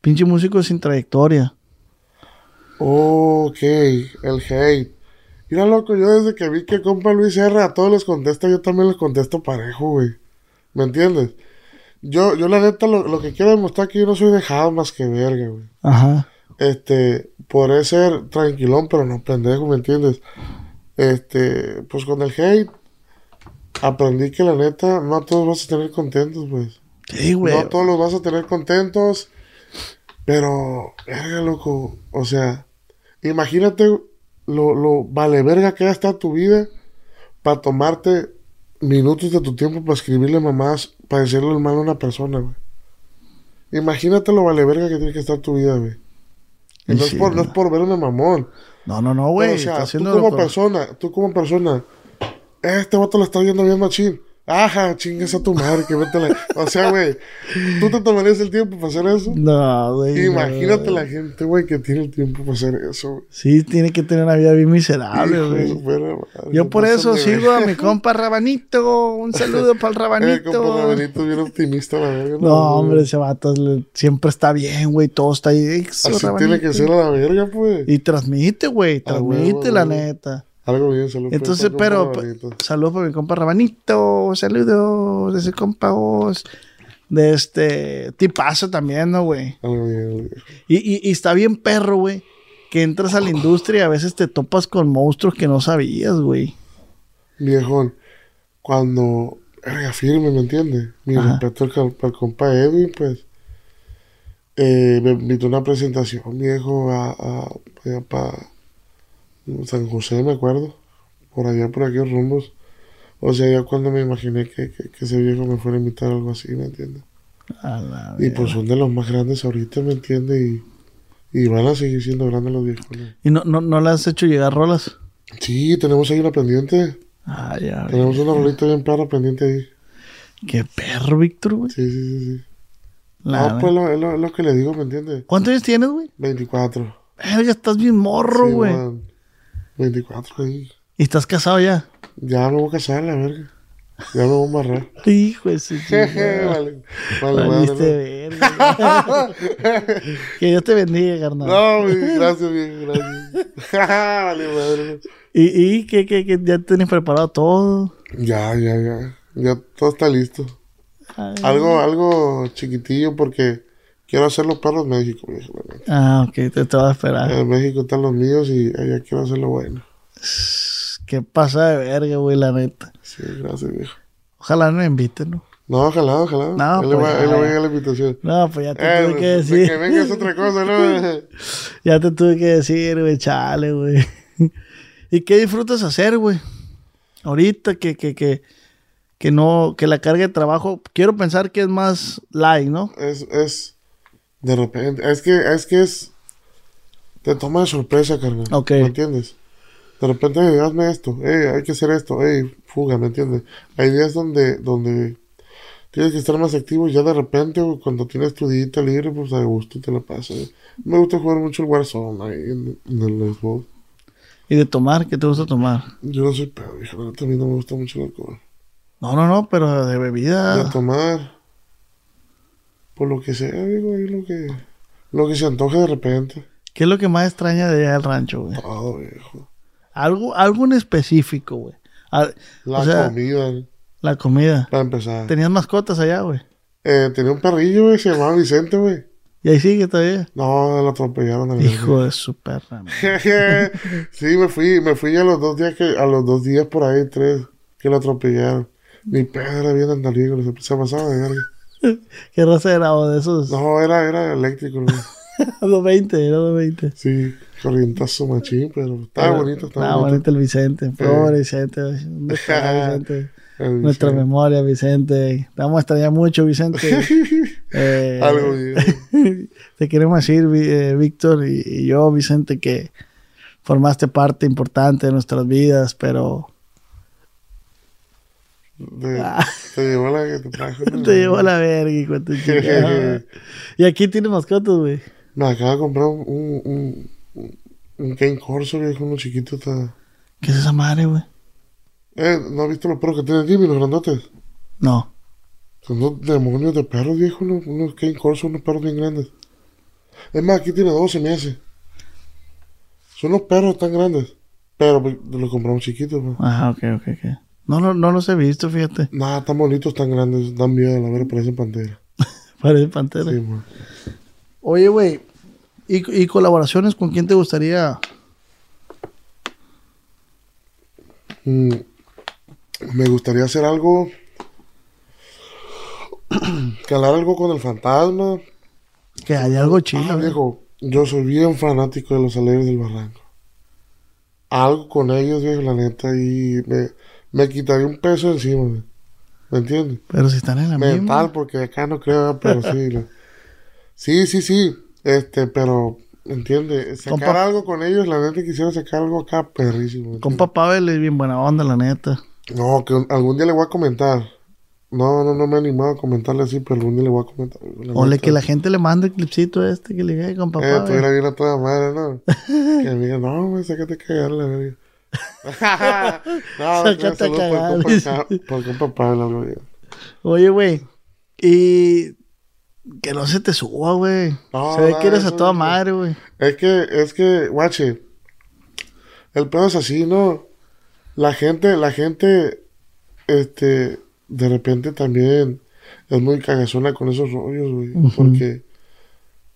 pinche músico sin trayectoria? Ok, el hate. Mira, loco, yo desde que vi que compa Luis R a todos les contesta, yo también les contesto parejo, güey. ¿Me entiendes? Yo, yo la neta, lo, lo que quiero demostrar es que yo no soy dejado más que verga, güey. Ajá. Este, podré ser tranquilón, pero no pendejo, ¿me entiendes? Este, pues con el hate, aprendí que la neta, no a todos vas a tener contentos, pues. Sí, güey. No a todos los vas a tener contentos, pero, verga, loco, o sea, imagínate lo, lo vale verga que va a estar tu vida para tomarte minutos de tu tiempo para escribirle mamás, para decirle el mal a una persona, güey. Imagínate lo vale verga que tiene que estar tu vida, güey. Y no, Sí, es por, no es por verme mamón. No, no, no, Pero, güey. o sea, tú como persona, tú como persona, este vato lo está viendo bien machín. Ajá, chingues a tu madre, que vete la... O sea, güey, ¿tú te tomarías el tiempo para hacer eso? No, güey. Imagínate no. la gente, güey, que tiene el tiempo para hacer eso, güey. Sí, tiene que tener una vida bien miserable, güey. Yo no por eso sigo a mi compa Rabanito. Un saludo (laughs) para el Eh, Rabanito. compa Rabanito, bien optimista, la verga. No, hombre, ese vato siempre está bien, güey. Todo está ahí. Eso, Así Rabanito. tiene que ser a la verga, pues. Y transmite, güey. Ah, Transmite, la neta. Algo bien, salud. por Entonces, pero, saludos para mi compa Rabanito, saludos de ese compa Oz, de este tipazo también, ¿no, güey? Algo bien, algo bien. Y, y, y está bien perro, güey, que entras a la industria y a veces te topas con monstruos que no sabías, güey. Viejón, cuando verga firme, ¿me entiendes? Mi Ajá. respeto al, al compa Edwin, pues. Eh, me invitó a una presentación, viejo, a, San José, me acuerdo. Por allá, por aquellos rumbos. O sea, ya cuando me imaginé que, que, que ese viejo me fuera a invitar algo así, ¿me entiendes? La Y pues son de los más grandes ahorita, ¿me entiendes? Y, y van a seguir siendo grandes los viejos. ¿no? ¿Y no, no, no le has hecho llegar rolas? Sí, tenemos ahí una pendiente. Ah, ya. Tenemos una rolita bien perra pendiente ahí. Qué perro, Víctor, güey. Sí, sí, sí, sí. La No, pues lo, es lo, es lo que le digo, ¿me entiendes? ¿Cuántos años tienes, güey? 24. Verga, estás bien morro, güey. 24 ahí. ¿Y estás casado ya? Ya me voy a casar, la verga. Ya me voy a embarrar. (laughs) Hijo de su (laughs) Jeje, vale. Vale, verga. (laughs) que Dios te bendiga, carnal. No, gracias, viejo, gracias. vale, madre. ¿Y, y qué, qué, qué? ya tienes preparado todo? Ya, ya, ya. Ya todo está listo. Ay. Algo, algo chiquitillo porque quiero hacer los perros en México, viejo. la neta. Ah, ok, te, te voy a esperar. En México están los míos y allá quiero hacerlo bueno. ¿Qué pasa de verga, güey, la neta? Sí, gracias, viejo. Ojalá no me inviten, ¿no? No, ojalá, ojalá. No, él, pues, va, él va a llegar la invitación. No, pues ya te Eh, tuve que de decir. que venga es otra cosa, ¿no? (laughs) Ya te tuve que decir, güey, chale, güey. (laughs) ¿Y qué disfrutas hacer, güey? Ahorita que, que, que, que no, que la carga de trabajo, quiero pensar que es más light, ¿no? es, es, de repente, es que, es que es, te toma de sorpresa, carnal. Ok. ¿Me entiendes? De repente, "Ey, hazme esto, hey, hay que hacer esto, hey, fuga, ¿me entiendes? Hay días donde, donde tienes que estar más activo y ya de repente, cuando tienes tu día libre, pues a gusto te la pasas. Me gusta jugar mucho el Warzone ahí en, en el Xbox. Y de tomar, ¿qué te gusta tomar? Yo no soy pedo, neta, a mí no me gusta mucho el alcohol. No, no, no, pero de bebida. de tomar. Por lo que sea, digo, ahí lo que, lo que se antoje de repente. ¿Qué es lo que más extraña de allá del rancho, güey? Todo, viejo. Algo, algo en específico, güey. Ah, La o sea, comida, la comida. para empezar. Tenías mascotas allá, güey. Eh, tenía un perrillo, güey, se llamaba Vicente, güey. Y ahí sigue todavía. No, lo atropellaron al Hijo de su perra. (laughs) sí, me fui, me fui a los dos días que, a los dos días por ahí, tres, que lo atropellaron. Mi perro era bien andalígo, se, se pasaba de verga. (laughs) ¿Qué raza era o de esos? No, era, era eléctrico, güey. (laughs) 220, era 220. Sí, corrientazo machín, pero estaba Pero- bonito, estaba estaba bonito. bonito el Vicente. Pobre Vicente. ¿Dónde (laughs) está Vicente? El Nuestra Vicente. memoria, Vicente. Te vamos a extrañar mucho, Vicente. Eh, Algo te queremos decir, eh, Víctor y, y yo, Vicente, que formaste parte importante de nuestras vidas, pero Te llevó la que te trajo. ¿no? (laughs) Ah. te llevó a la verga, hijo de. (laughs) Y aquí tienes mascotas, güey. Me acaba de comprar un, un, un, Corso, viejo, uno chiquito. Está... ¿Qué es esa madre, güey? Eh, ¿no has visto los perros que tiene Jimmy, los grandotes? No. Son unos demonios de perros, viejo, unos, unos Kane Corso, unos perros bien grandes. Es más, aquí tiene 12 meses. Son unos perros tan grandes. Pero pues, los compramos chiquitos, pues. Ajá, ok, ok, ok. No, no, no los he visto, fíjate. Nada, tan bonitos, tan grandes. Dan miedo, la verdad, parecen pantera. (laughs) Parece pantera. Sí, man. Oye, güey. ¿y, ¿Y colaboraciones con quién te gustaría? Mm, me gustaría hacer algo. (clears throat) Calar algo con el fantasma. Que haya algo chido. Ah, güey. viejo, yo soy bien fanático de los alegres del barranco. Algo con ellos, viejo, la neta, y me, me quitaría un peso encima. ¿me entiendes? Pero si están en la Mental, misma. porque acá no creo, (laughs) pero sí. la- Sí, sí, sí, este, pero, ¿me entiendes? Sacar Compa- algo con ellos, la neta quisiera sacar algo acá perrísimo. ¿me Compa Pavel es bien buena onda, la neta. No, que un- algún día le voy a comentar. No, no, no me he animado a comentarle así, pero algún día le voy a comentar. Ole, que la gente le mande el clipcito este que le diga compa Eh, Pavel. tuviera bien a toda madre, ¿no? (laughs) que me diga, no, güey, sácate cagar la verga. (laughs) no, Sácate a cagar, Por compa, Pablo, bien. Oye, güey. Y que no se te suba, güey. No, se ve no, que eres a toda no. madre, güey. Es que, es que, guache, el pedo es así, ¿no? La gente, la gente, este, de repente también es muy cagazona con esos rollos, güey. Ujú. Porque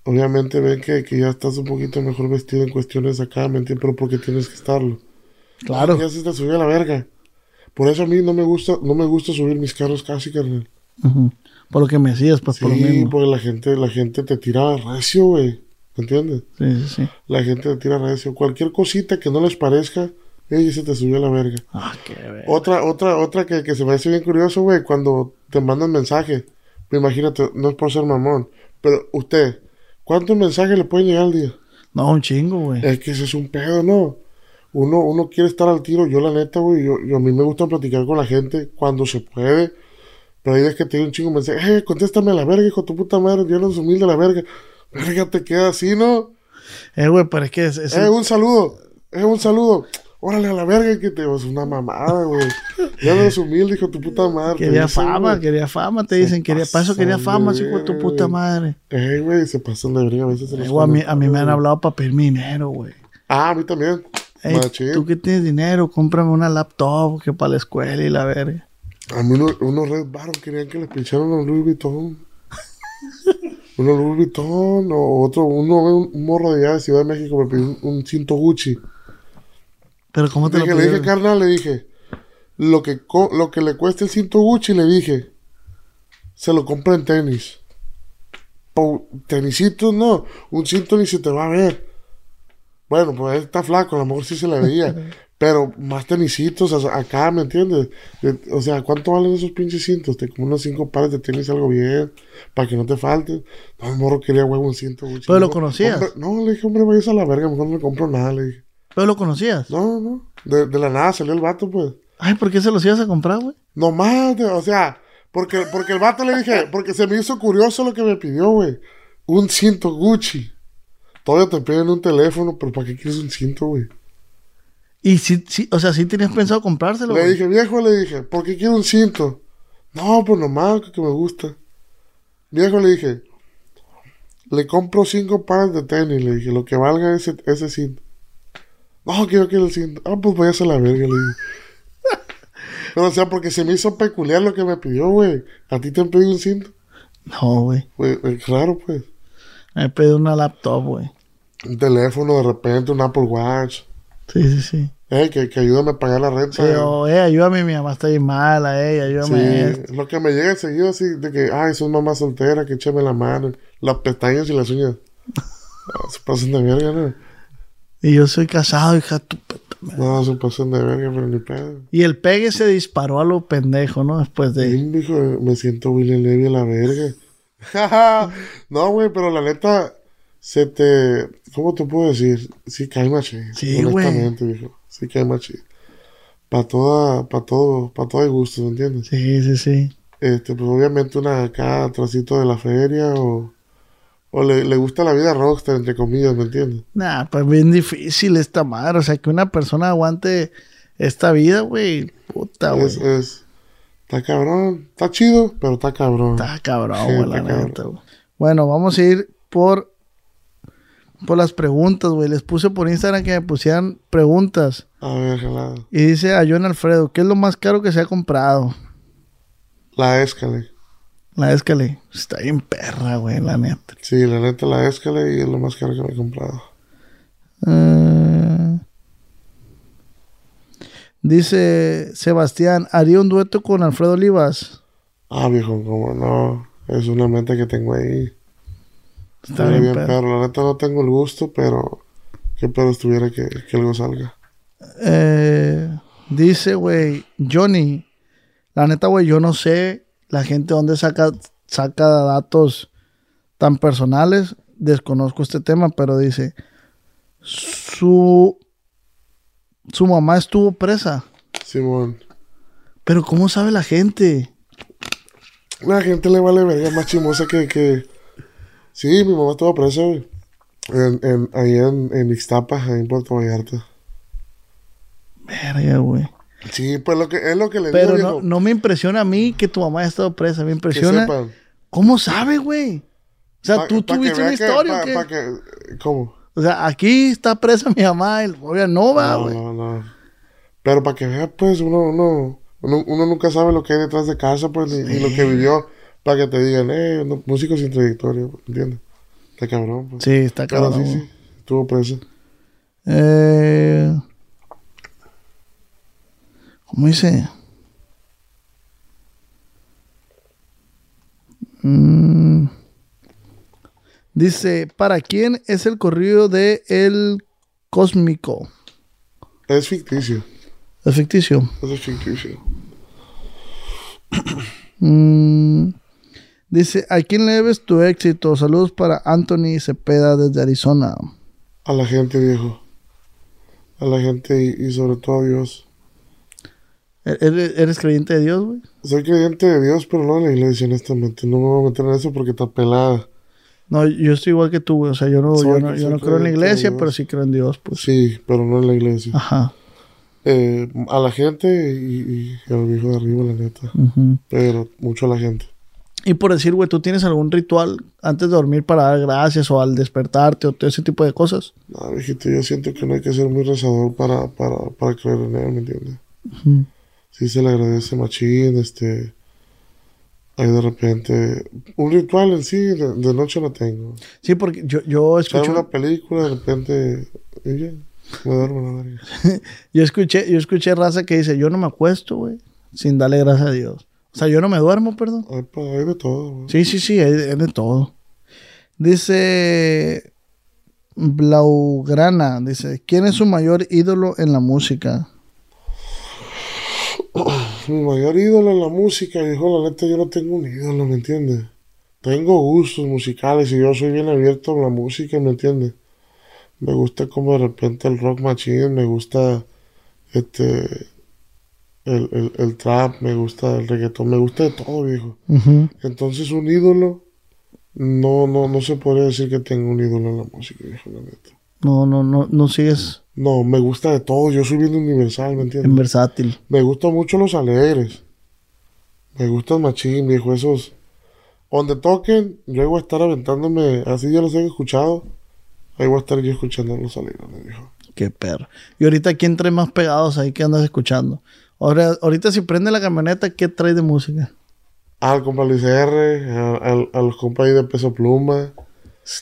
obviamente ven que, que ya estás un poquito mejor vestido en cuestiones acá, ¿me entiendes? Pero porque tienes que estarlo. Claro. Ya se te subió a la verga. Por eso a mí no me gusta, no me gusta subir mis carros casi, carnal. Por lo que me decías, pues por lo Sí, mismo. porque la gente, la gente te tira recio, güey. ¿Me entiendes? Sí, sí, sí. La gente te tira recio. Cualquier cosita que no les parezca, ella se te subió a la verga. Ah, qué ver- Otra, otra, otra que, que se me hace bien curioso, güey, cuando te mandan mensaje. Pues imagínate, no es por ser mamón, pero usted, ¿cuántos mensajes le pueden llegar al día? No, un chingo, güey. Es que ese es un pedo, ¿no? Uno, uno quiere estar al tiro. Yo, la neta, güey, yo, yo- a mí me gusta platicar con la gente cuando se puede. Pero hay veces que te digo un chingo de mensajes. Eh, contéstame a la verga, hijo de tu puta madre. Yo no soy humilde a la verga. Verga, te queda así, ¿no? Eh, güey, pero es que es, es- Eh, un saludo. Eh, un saludo. Órale a la verga que te es una mamada, güey. Ya no eres humilde, hijo de tu puta madre. quería dicen, fama, quería fama, te dicen. Quería, para eso quería fama, hijo de tu puta madre. Eh, güey, se pasan de verga a veces. Eh, güey, a, mí, a mí me han hablado para pedirme dinero, güey. Ah, a mí también. Tú que tienes dinero, cómprame una laptop que para la escuela y la verga. A mí unos, unos Red Baron querían que les pincharan a Louis Vuitton. (laughs) uno Louis Vuitton o otro, uno, un morro de allá de Ciudad de México me pidió un, un cinto Gucci. Pero ¿cómo te Dije, lo le dije, carnal, le dije, lo que, lo que le cueste el cinto Gucci, le dije, se lo compra en tenis. Po- tenisitos, no, un cinto ni se te va a ver. Bueno, pues él está flaco, a lo mejor sí se le veía. (laughs) pero más tenisitos, acá, ¿me entiendes? De- o sea, ¿cuánto valen esos pinches cintos? Te como unos cinco pares de tenis, algo bien, para que no te falten. No, el morro quería huevo un cinto Gucci. ¿Pero lo No, conocías? hombre, no, le dije, hombre, vayas a la verga, mejor no le compro nada, le dije. ¿Pero lo conocías? No, no. De, de la nada salió el vato, pues. Ay, ¿por qué se los ibas a comprar, güey? Nomás, o sea, porque, porque el vato le dije, porque se me hizo curioso lo que me pidió, güey. Un cinto Gucci. Todavía te piden un teléfono, pero ¿para qué quieres un cinto, güey? Y sí, sí, o sea, sí tenías pensado comprárselo, Le güey. dije, viejo, le dije, ¿por qué quiero un cinto? No, pues nomás que me gusta. Viejo, le dije, le compro cinco pares de tenis, le dije, lo que valga ese, ese cinto. No, quiero que el cinto. Ah, pues váyase a la verga, le dije. (laughs) Pero, o sea, porque se me hizo peculiar lo que me pidió, güey. ¿A ti te han pedido un cinto? No, güey. Eh, claro, pues. Me pedí una laptop, güey. Un teléfono, de repente, un Apple Watch. Sí, sí, sí. Eh, que, que ayúdame a pagar la renta. Sí, o, eh, ayúdame, mi mamá está bien mala, eh, ayúdame. Sí, lo que me llega seguido así, de que, ay, son mamá soltera, que échame la mano, las pestañas y las uñas. (laughs) No, se pasan de verga, ¿no? Y yo soy casado, hija tu puta madre. No, se pasan de verga, pero ni pedo. Y el pegue se disparó a lo pendejo, ¿no? Después de. Sí, me siento William Levy a la verga. (laughs) no, güey, pero la neta, se te, ¿cómo te puedo decir? Sí cae machín. Sí, güey. honestamente, dijo. Sí cae machín. Para toda, para todo, para todo el gusto, ¿me entiendes? Sí, sí, sí. Este, pues obviamente una acá atrásito de la feria o, o le, le gusta la vida rockstar, entre comillas, ¿me entiendes? Nah, pues bien difícil esta madre. O sea, que una persona aguante esta vida, güey. Puta, güey. Es, es, está cabrón, está chido, pero está cabrón. Está cabrón, Sí, güey, la cabrón. neta, güey. Bueno, vamos a ir por por las preguntas, güey. Les puse por Instagram que me pusieran preguntas. A ver, jalada. Y dice a John Alfredo, ¿qué es lo más caro que se ha comprado? La Escale. La Escale. Está bien perra, güey, la neta. Sí, la neta, la Escale y es lo más caro que me he comprado. Eh, dice Sebastián, ¿haría un dueto con Alfredo Olivas? Ah, viejo, como no. Es una meta que tengo ahí. Está bien, bien, perro. pero la neta no tengo el gusto, pero qué pedo estuviera que, que algo salga. Eh, dice, güey, Johnny, la neta, güey, yo no sé la gente dónde saca, saca datos tan personales. Desconozco este tema, pero dice, su, su mamá estuvo presa. Simón. Pero ¿cómo sabe la gente? La gente le vale verga más chimosa que, que... Sí, mi mamá estuvo presa, güey. En, en, ahí en, en Ixtapa, ahí en Puerto Vallarta. Verga, güey. Sí, pues lo que, es lo que le Pero digo, no, viejo, no me impresiona a mí que tu mamá haya estado presa. Me que impresiona. sepan. ¿Cómo sabe, güey? O sea, Pa- tú pa' que tuviste una que- historia. o qué? pa' que- ¿Cómo? O sea, aquí está presa mi mamá. El obvio no va, No, güey. no, no. Pero para que vea, pues, uno, uno, uno, uno nunca sabe lo que hay detrás de casa, pues, ni, ni lo que vivió. Para que te digan, eh, no, músico sin trayectoria, ¿entiendes? Está cabrón, pues. Sí, está Pero cabrón. sí, sí, estuvo preso. Eh, ¿Cómo dice? Mm, dice, ¿para quién es el corrido de El Cósmico? Es ficticio, Es ficticio. es ficticio. (clears throat) Mm, dice, ¿a quién le debes tu éxito? Saludos para Anthony Cepeda desde Arizona. A la gente, viejo. A la gente y, y sobre todo a Dios. ¿E- ¿Eres, eres creyente de Dios, güey? Soy creyente de Dios, pero no de la iglesia, honestamente. No me voy a meter en eso porque está pelada. No, yo estoy igual que tú, güey. O sea, yo no, yo no, yo no creo en la iglesia, pero sí creo en Dios, pues. Sí, pero no en la iglesia. Ajá. Eh, a la gente y, y al viejo de arriba, la neta. ujú. Pero mucho a la gente. Y por decir, güey, ¿tú tienes algún ritual antes de dormir para dar gracias o al despertarte o todo ese tipo de cosas? No, viejito, yo siento que no hay que ser muy rezador para, para, para creer en él, ¿me entiendes? Ujú. Sí se le agradece machín, este... Ahí de repente... Un ritual en sí, de, de noche no tengo. Sí, porque yo, yo Echar escucho, una película, de repente... Y ya, me duermo la verga. (laughs) yo escuché, yo escuché raza que dice, yo no me acuesto, güey, sin darle gracias a Dios. O sea, yo no me duermo, perdón. Hay, de todo, güey. Sí, sí, sí, hay de, hay de todo. Dice Blaugrana, dice, ¿quién es su mayor ídolo en la música? (clears throat) Mi mayor ídolo en la música, dijo, la neta, yo no tengo un ídolo, ¿me entiendes? Tengo gustos musicales y yo soy bien abierto a la música, ¿me entiendes? Me gusta como de repente el rock machine, me gusta este el, el, el trap, me gusta el reggaetón, me gusta de todo, viejo. Entonces un ídolo, no, no, no se podría decir que tengo un ídolo en la música, viejo, la neta. No, no, no, no sigues. No, me gusta de todo. Yo soy bien universal, ¿me entiendes? En versátil. Me gustan mucho los alegres. Me gustan machín, viejo, esos. Donde toquen, yo voy a estar aventándome, así ya los he escuchado. Ahí voy a estar yo escuchando los alegres, viejo. Qué perro. Y ahorita, ¿quién trae más pegados ahí que andas escuchando? Ahora, ahorita si prende la camioneta, ¿qué trae de música? Al compa Luis R, a, a- a los compas ahí de Peso Pluma.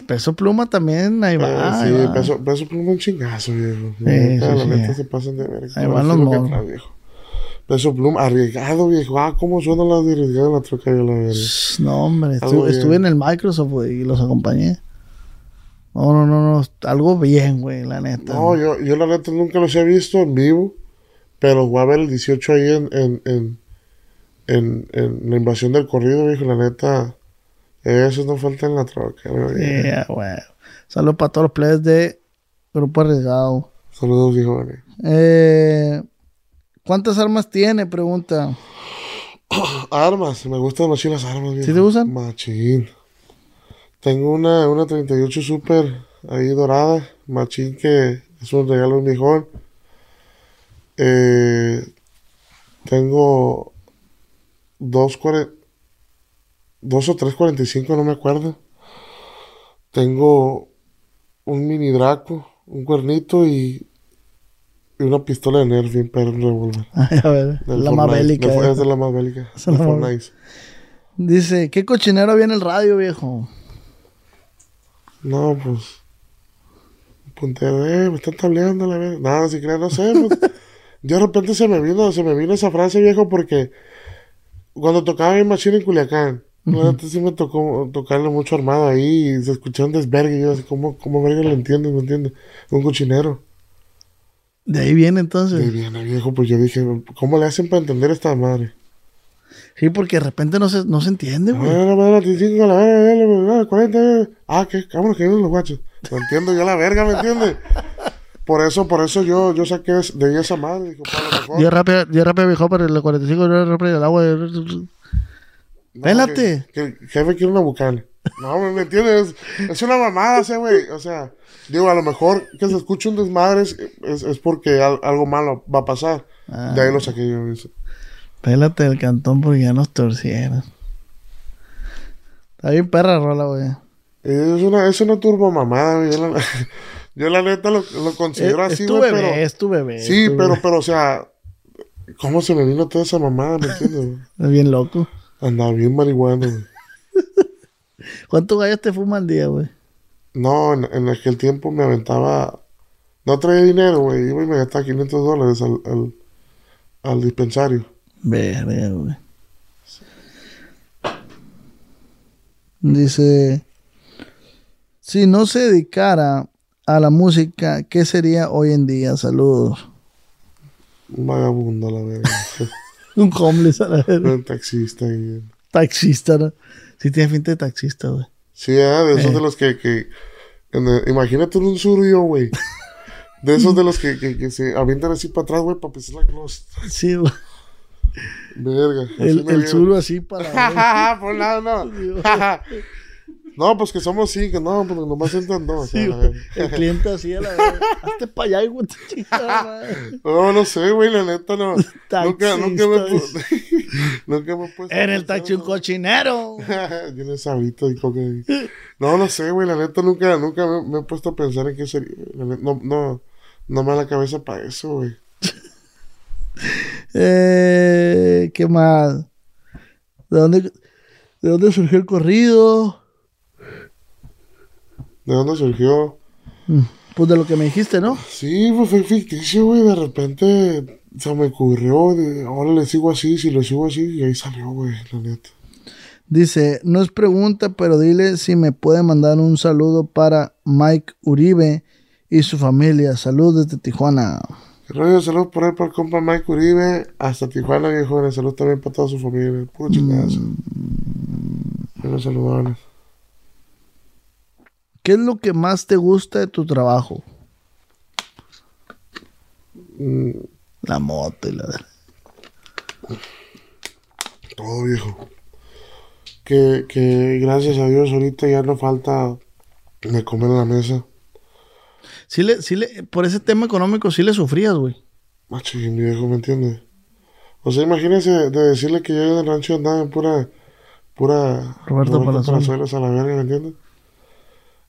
Peso Pluma también, ahí va. Eh, ahí sí, va. peso, peso Pluma un chingazo, viejo. La Sí, neta, sí, la sí. neta se pasan de verga. Ahí van los monos. viejo. Peso Pluma, arriesgado, viejo. Ah, cómo de arriesgado en la troca de la verga. No, hombre, estuve, en el Microsoft, y los acompañé. No, no, no, no, algo bien, güey, la neta. No, yo, yo la neta nunca los he visto en vivo, pero voy a ver el 18 ahí en, en, en, en, en la invasión del corrido, viejo, la neta. Esos no faltan en la troca. Yeah, güey. Saludos para todos los players de Grupo Arriesgado. Saludos, hijos. Eh, ¿Cuántas armas tiene? Pregunta. (clears throat) Armas, me gustan machín las armas, viejo. ¿Sí te gustan? Machín. Tengo una, una 38 Super ahí dorada, machín que es un regalo de un viejón. Eh, tengo dos, cuare- dos o tres 45, no me acuerdo. Tengo un mini Draco, un cuernito y, y una pistola de Nerf, bien perro, un revólver. (laughs) A ver, Del la más bélica. Eh. Es de la más bélica. (laughs) Es de la más- Fortnite. Dice, ¿qué cochinero había en el radio, viejo? No, pues. un Puntero, eh, me están tableando la verdad. Nada, si crees, no sé. pues, yo (laughs) de repente se me vino, se me vino esa frase, viejo, porque cuando tocaba mi machine en Culiacán, neta sí me tocó tocarle mucho armado ahí y se escuchaba un desvergue. Y yo así, ¿cómo, cómo verga lo entiendes? ¿Me entiendes? Un cochinero. De ahí viene entonces. viene, viejo, pues yo dije, ¿cómo le hacen para entender esta madre? Sí, porque de repente no se, no se entiende, güey. Ah, la madre, 25, la verga, la verga, 40. eh. Ah, que cámonos que vienen los guachos. No entiendo yo la verga, ¿me entiendes? Por eso, por eso yo, yo saqué de ahí esa madre. Dijo, para lo mejor. Yo rápido, yo rápido, viejo, para el 45, yo rápido el agua. No, Pélate. Que, que el jefe quiere una bucal. No, ¿me entiendes? Es una mamada ese, güey. O sea, digo, a lo mejor que se escuche un desmadre es, es, es porque al- algo malo va a pasar. Ah. De ahí lo saqué yo. Pélate el cantón porque ya nos torcieron. Está bien perra rola, güey. Es una, es una turbo mamada, güey. Yo la, (laughs) yo la neta lo, lo considero Es, así, es tu güey. bebé, Pero, es tu bebé. sí, tu pero, bebé. pero, o sea, ¿cómo se me vino toda esa mamada, me entiendes? güey? (laughs) Es bien loco. Andaba bien marihuana, güey. (laughs) ¿Cuántos gallos te fuman al día, güey? No, en, en aquel tiempo me aventaba. No traía dinero, güey. Iba y me gastaba 500 dólares al, al, al dispensario. Verga, güey. Dice, si no se dedicara a la música, ¿qué sería hoy en día? Saludos. Un vagabundo, la verdad. (laughs) Un homeless a la vez. Un taxista. Y... Taxista, ¿no? Sí tiene finta de taxista, güey. Sí, ah, de esos Eh. de los que. que el- imagínate un surio, güey. De esos de los que, que, que se avientan así para atrás, güey, para pisar la cruz. Sí, güey. Verga. El, el así para... (laughs) Por lado, no. No, pues que somos cinco, no, pues nomás entran dos. Sí. El cliente así a la vez. Hazte para allá, güey. (laughs) No, no sé, güey, la neta no. nunca, Taxista, nunca me (laughs) nunca me he puesto. En el taxi un ¿no? cochinero. (laughs) Tiene sabrito y coca ahí. No, no sé, güey, la neta nunca, nunca me, me he puesto a pensar en qué sería. No, no, no me da la cabeza para eso, güey. Eh, ¿Qué más? ¿De dónde, ¿De dónde surgió el corrido? ¿De dónde surgió? Mm, Pues de lo que me dijiste, ¿no? Sí, pues fue ficticio, güey. De repente se me ocurrió, de, ahora le sigo así, si le sigo así, y ahí salió, güey, la neta. Dice, no es pregunta, pero dile si me puede mandar un saludo para Mike Uribe y su familia. Saludos desde Tijuana. ¿Qué rollo? Saludos por ahí para el compa Mike Uribe, hasta Tijuana, viejones. Saludos también para toda su familia. Puro chingazo. Buenos saludones. ¿Qué es lo que más te gusta de tu trabajo? Mm, La moto y la... todo, viejo. Que, que gracias a Dios ahorita ya no falta de comer en la mesa. Sí le, sí le, por ese tema económico sí le sufrías, güey. Machín, mi viejo, ¿me entiendes? O sea, imagínense de decirle que yo en el rancho andaba en pura, pura Roberto Palazuelos. a la verga, ¿me entiendes?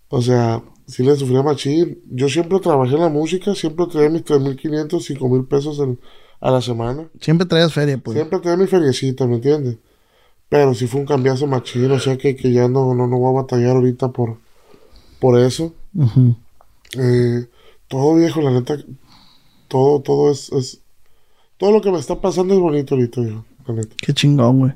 O sea, sí le sufría machín. Yo siempre trabajé en la música, siempre traía mis 3.500, 5.000 pesos en- a la semana. Siempre traías feria, pues. Siempre traía mi feriecita, ¿me entiendes? Pero sí fue un cambiazo machín, o sea que, que ya no, no, no voy a batallar ahorita por, por eso. Eh, todo viejo, la neta, todo, todo es, es, todo lo que me está pasando es bonito ahorita, viejo, la neta. Qué chingón, güey.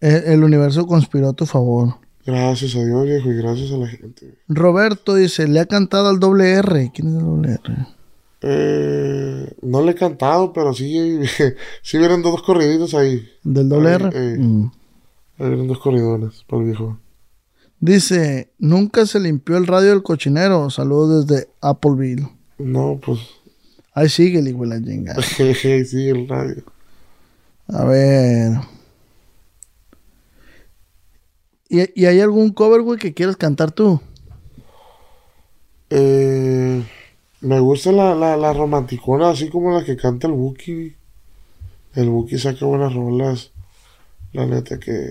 El, el universo conspiró a tu favor. Gracias a Dios, viejo, y gracias a la gente. Roberto dice, le ha cantado al doble R. ¿Quién es el doble R? Eh, no le he cantado, pero sí, (laughs) sí vienen dos corriditos ahí. ¿Del doble R? eh. Mm. Ahí vienen dos corridones para el viejo. Dice, nunca se limpió el radio del cochinero. Saludos desde Appleville. No, pues, Ahí sigue el de la chingada. (laughs) sí, el radio. A ver. ¿Y, y hay algún cover, güey, que quieras cantar tú? Eh, me gusta la, la, la romanticona, así como la que canta el Buki. El Buki saca buenas rolas. La neta que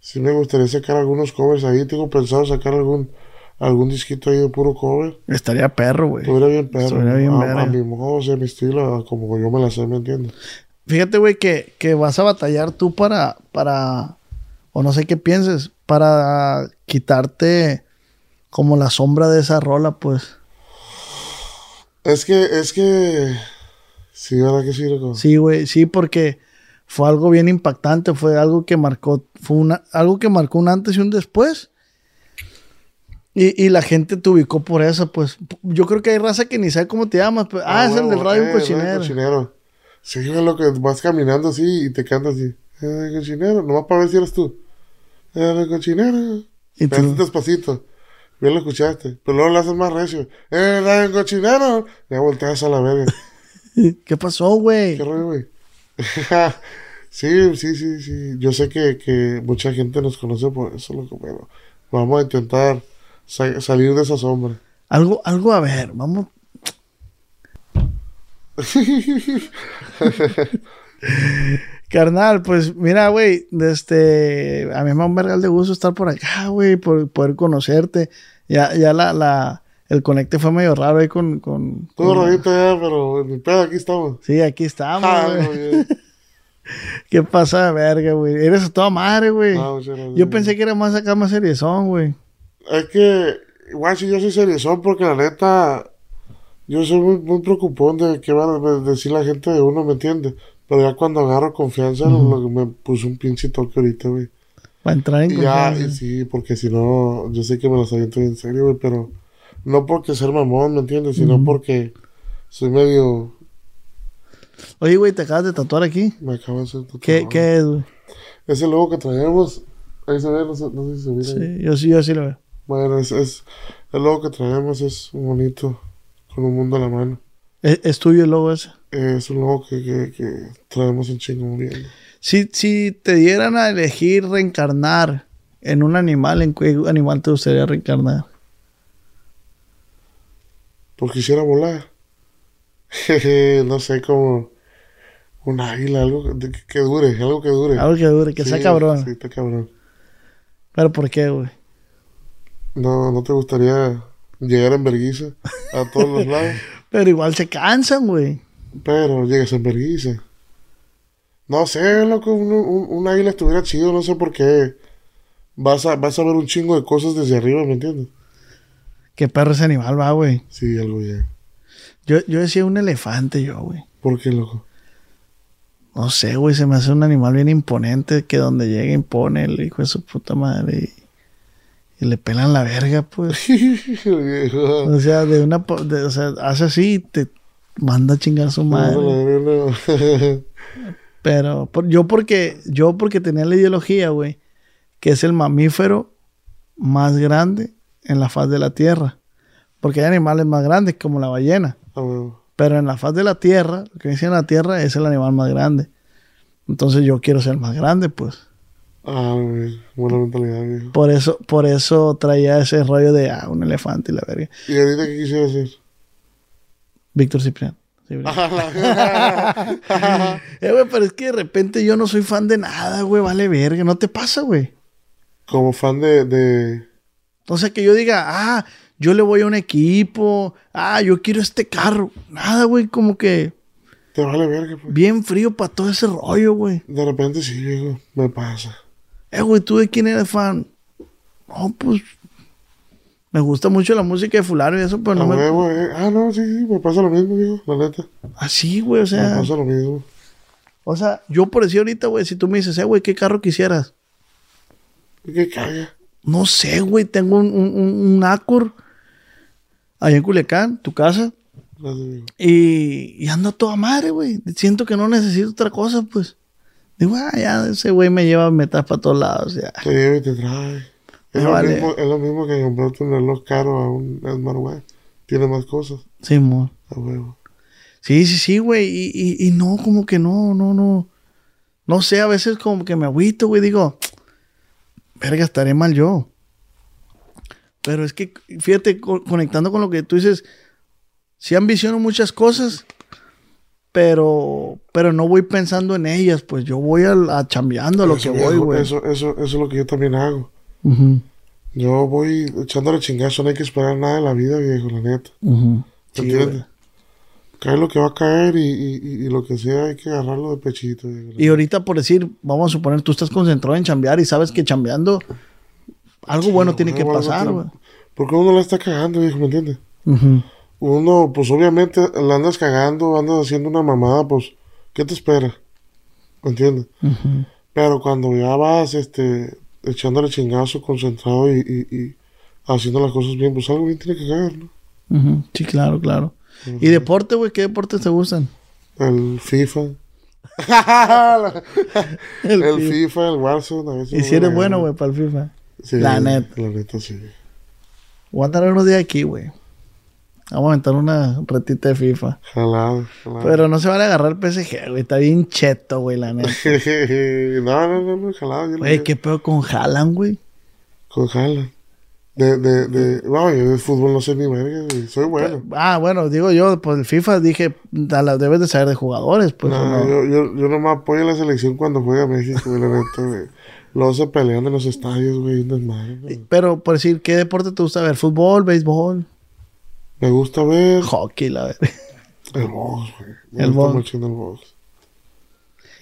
sí me gustaría sacar algunos covers ahí. Tengo pensado sacar algún algún disquito ahí de puro cover. Estaría perro, güey. Estuviera bien perro. Estuviera bien a, verga. a mi modo, o sea, a mi estilo, a como yo me la sé, ¿me entiendes? Fíjate, güey, que, que vas a batallar tú para, para, o no sé qué pienses, para quitarte como la sombra de esa rola, pues. Es que, es que sí, ¿verdad que sí, loco? Sí, güey, sí, porque fue algo bien impactante, fue algo que marcó, fue una, algo que marcó un antes y un después. Y, y la gente te ubicó por eso, pues. Yo creo que hay raza que ni sabe cómo te llamas. pues, ah, es el del radio eh, un radio cochinero. cochinero. Sí, lo que vas caminando así y te cantas así. Eh, cochinero, nomás para ver si eres tú. Eh, cochinero. Y tú, despacito. Bien lo escuchaste. Pero luego lo haces más recio. Eh, radio cochinero. Ya volteas a la verga. (laughs) ¿qué pasó, güey? ¿Qué rollo, güey? (laughs) sí, sí, sí, sí. Yo sé que, que mucha gente nos conoce por eso, loco, pero vamos a intentar sa- salir de esa sombra. Algo, algo a ver, vamos. (laughs) Carnal, pues mira, güey, este, a mí me da un vergal de gusto estar por acá, güey, por poder conocerte. Ya, ya la, la, el conecte fue medio raro ahí con, con, Todo con- rarito ya, pero mi pedo aquí estamos. Sí, aquí estamos, Ah, güey. (laughs) ¿Qué pasa de verga, güey? Eres a toda madre, güey. Ah. Yo pensé que era más acá, más seriezón, güey. Es que, igual si yo soy seriezón, porque la neta, yo soy muy, muy preocupón de qué va a de- decir la gente de uno, ¿me entiendes? Pero ya cuando agarro confianza, lo que me puso un pinche toque ahorita, güey. Para entrar en Y ya, confianza. y sí, porque si no, yo sé que me los aviento en serio, güey, pero no porque ser mamón, ¿me entiendes? Sino porque soy medio, Oye, güey, te acabas de tatuar aquí. me acabo de hacer ¿Qué, qué es, güey? Ese logo que traemos, ahí se ve, no sé, no sé si se ahí. Sí, yo sí, yo sí lo veo. Bueno, es, es, el logo que traemos es bonito, con un mundo a la mano. ¿Es, es tuyo el logo ese? Es un logo que, que, que traemos en chingo muy bien. Si, si te dieran a elegir reencarnar en un animal, ¿en qué animal te gustaría reencarnar? Porque quisiera volar. Jeje, (laughs) no sé, como un águila, algo que, que dure, algo que dure. Algo que dure, que sea cabrón. Sí, está cabrón. ¿Pero por qué, güey? No, ¿no te gustaría llegar en vergüenza a todos los (laughs) lados? Pero igual se cansan, güey. Pero llegas en vergüenza. No sé, loco, un, un, un águila estuviera chido, no sé por qué. Vas a, vas a ver un chingo de cosas desde arriba, ¿me entiendes? Qué perro ese animal va, güey. Sí, algo bien. Yo, yo decía un elefante, yo, güey. ¿Por qué, loco? No sé, güey, se me hace un animal bien imponente que donde llega impone el hijo de su puta madre y, y le pelan la verga, pues. (laughs) O sea, de una, de- o sea, hace así y te manda a chingar a su madre. No, no. (laughs) Pero por- yo porque yo porque tenía la ideología, güey, que es el mamífero más grande en la faz de la Tierra. Porque hay animales más grandes como la ballena. Ah. Pero en la faz de la Tierra, lo que dice en la Tierra es el animal más grande. Entonces yo quiero ser más grande, pues. Ah, güey. Buena mentalidad, viejo. Por eso, por eso traía ese rollo de ah, un elefante y la verga. ¿Y ahorita qué quisiera hacer? Víctor. Ah, (laughs) Eh, güey, pero es que de repente yo no soy fan de nada, güey. Vale verga. ¿No te pasa, güey? Como fan de, de... O sea, que yo diga, ah, yo le voy a un equipo. Ah, yo quiero este carro. Nada, güey. Como que Te vale verga, pues. bien frío para todo ese rollo, güey. De repente sí, viejo. Me pasa. Eh, güey, ¿tú de quién eres fan? No, pues... Me gusta mucho la música de fulano y eso, pero no A me... huevo, eh. Ah, no, sí, sí. Me pasa lo mismo, viejo. La neta. Así, güey, o Me sea... pasa lo mismo. O sea, yo por decir ahorita, güey, si tú me dices, eh, güey, ¿qué carro quisieras? ¿Y qué calla? No sé, güey, tengo un, un, un, Accord allá en Culiacán, tu casa, Gracias, y, y ando a toda madre, güey. Siento que no necesito otra cosa, pues. Digo, ah, ya, ese güey me lleva metas para todos lados, ya. Te lleva y te trae. Es, lo vale. mismo, es lo mismo que comprarte un reloj caro a un smartwatch. Tiene más cosas. Sí, mo. A huevo. Sí, sí, sí, güey. Y, y, y no, como que no, no, no. No sé, a veces como que me agüito, güey. Digo, verga, estaré mal yo. Pero es que, fíjate, co- conectando con lo que tú dices, sí ambiciono muchas cosas, pero, pero no voy pensando en ellas, pues yo voy a, a chambeando a lo Eso, que voy, güey. Eso, eso, eso es lo que yo también hago. Ujú, Yo voy echándole chingazo. No hay que esperar nada de la vida, viejo, la neta. Sí, ¿Entiendes? Cae lo que va a caer y, y, lo que sea hay que agarrarlo de pechito. viejo. Y ahorita, por decir, vamos a suponer, tú estás concentrado en chambear y sabes que chambeando algo bueno tiene que pasar, güey. Porque uno la está cagando, viejo, ¿me entiendes? Uno, pues obviamente la andas cagando, andas haciendo una mamada, pues, ¿qué te espera? ¿Me entiendes? Pero cuando ya vas, este, echándole chingazo, concentrado y, y, y haciendo las cosas bien, pues algo bien tiene que caer, ¿no? Sí, claro, claro. ¿Y deporte, güey? ¿Qué deportes te gustan? El FIFA. (laughs) El el FIFA. FIFA, el Warzone, a veces. Y si eres bueno, güey, para el FIFA. Sí, La neta. La neta, sí. Voy a andar unos días aquí, güey. Vamos a aventar una retita de FIFA. Jalado, jalado. Pero no se van a agarrar el PSG, güey. Está bien cheto, güey, la neta. (laughs) no, no, no, no, lo Güey, qué pedo con Haaland, güey. Con Jala. De, de, de, no, yo de fútbol no sé ni verga, güey. Soy bueno. Ah, bueno, digo yo, pues el FIFA dije, a la- debes de saber de jugadores, pues. ¿o no, no? Yo, yo, yo nomás apoyo a la selección cuando juega México, güey, la neta, güey. Luego se pelean en los estadios, güey, un desmadre, güey. Pero, por decir, ¿qué deporte te gusta ver? ¿Fútbol, béisbol? Me gusta ver Hockey, la verdad. el box, güey. Me El gusta box. el box.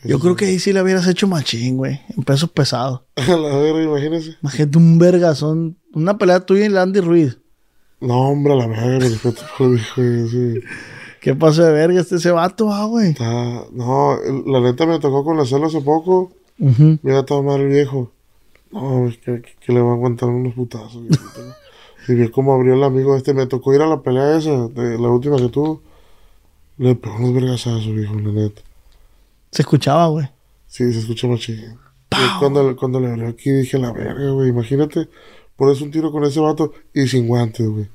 Yo creo que ahí sí le hubieras hecho machín, güey. En pesos pesados. (laughs) A la verga, imagínese. Imagínate un vergazón. Una pelea tuya y Landy Ruiz. No, hombre, a la verga, respeto (laughs) por sí. ¿Qué pasó de verga este ese vato, ah, güey? Está, no, la neta me tocó con la celo hace poco. Ujú. Mira, todo mal el viejo. No, es que, que, que le va a aguantar unos putazos. (laughs) Si vio cómo abrió el amigo este, me tocó ir a la pelea esa, de la última que tuvo. Le pegó unos vergazazos, viejo, la neta. Se escuchaba, güey. Sí, se escucha más chido. Cuando, cuando le abrió aquí dije, la verga, güey, imagínate. Por eso un tiro con ese vato y sin guantes, güey.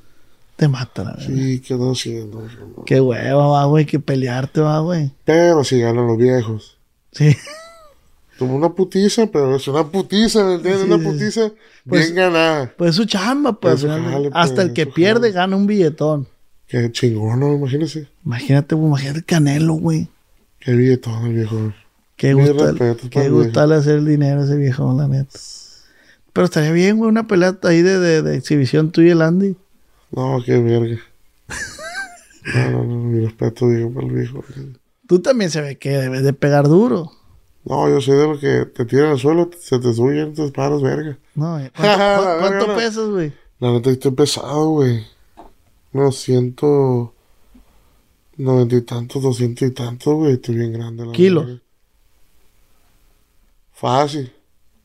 Te mata, la verdad. Sí, quedó haciendo. güey. Qué hueva, va, güey. Que pelearte, va, güey. Pero si ganan los viejos. Sí. (laughs) Como una putiza, pero es una putiza, ¿me entiendes? Sí, una putiza Pues- bien ganada. Pues es su chamba, pues. Es su al final de- jale, Hasta pues, el que pierde jale. gana un billetón. Qué chingón, ¿no? Imagínese. Imagínate, güey. Imagínate el Canelo, güey. Qué billetón el viejo. Qué gusta, respetos qué gusta hacer el dinero a ese viejo, la neta. Pero estaría bien, güey, una pelea ahí de, de, de exhibición tuya y el Andy. No, qué verga. (laughs) No, no, no, mi respeto, digo, para el viejo. Tú también se ve que debes de pegar duro. No, yo soy de los que te tiran al suelo, se te suben, te paras, verga. No, (laughs) ¿cuánto, cuánto no. pesas, güey? La neta estoy pesado, güey. Unos ciento... Noventa y tantos, doscientos y tantos, güey. Estoy bien grande. La Kilos. verga. Fácil.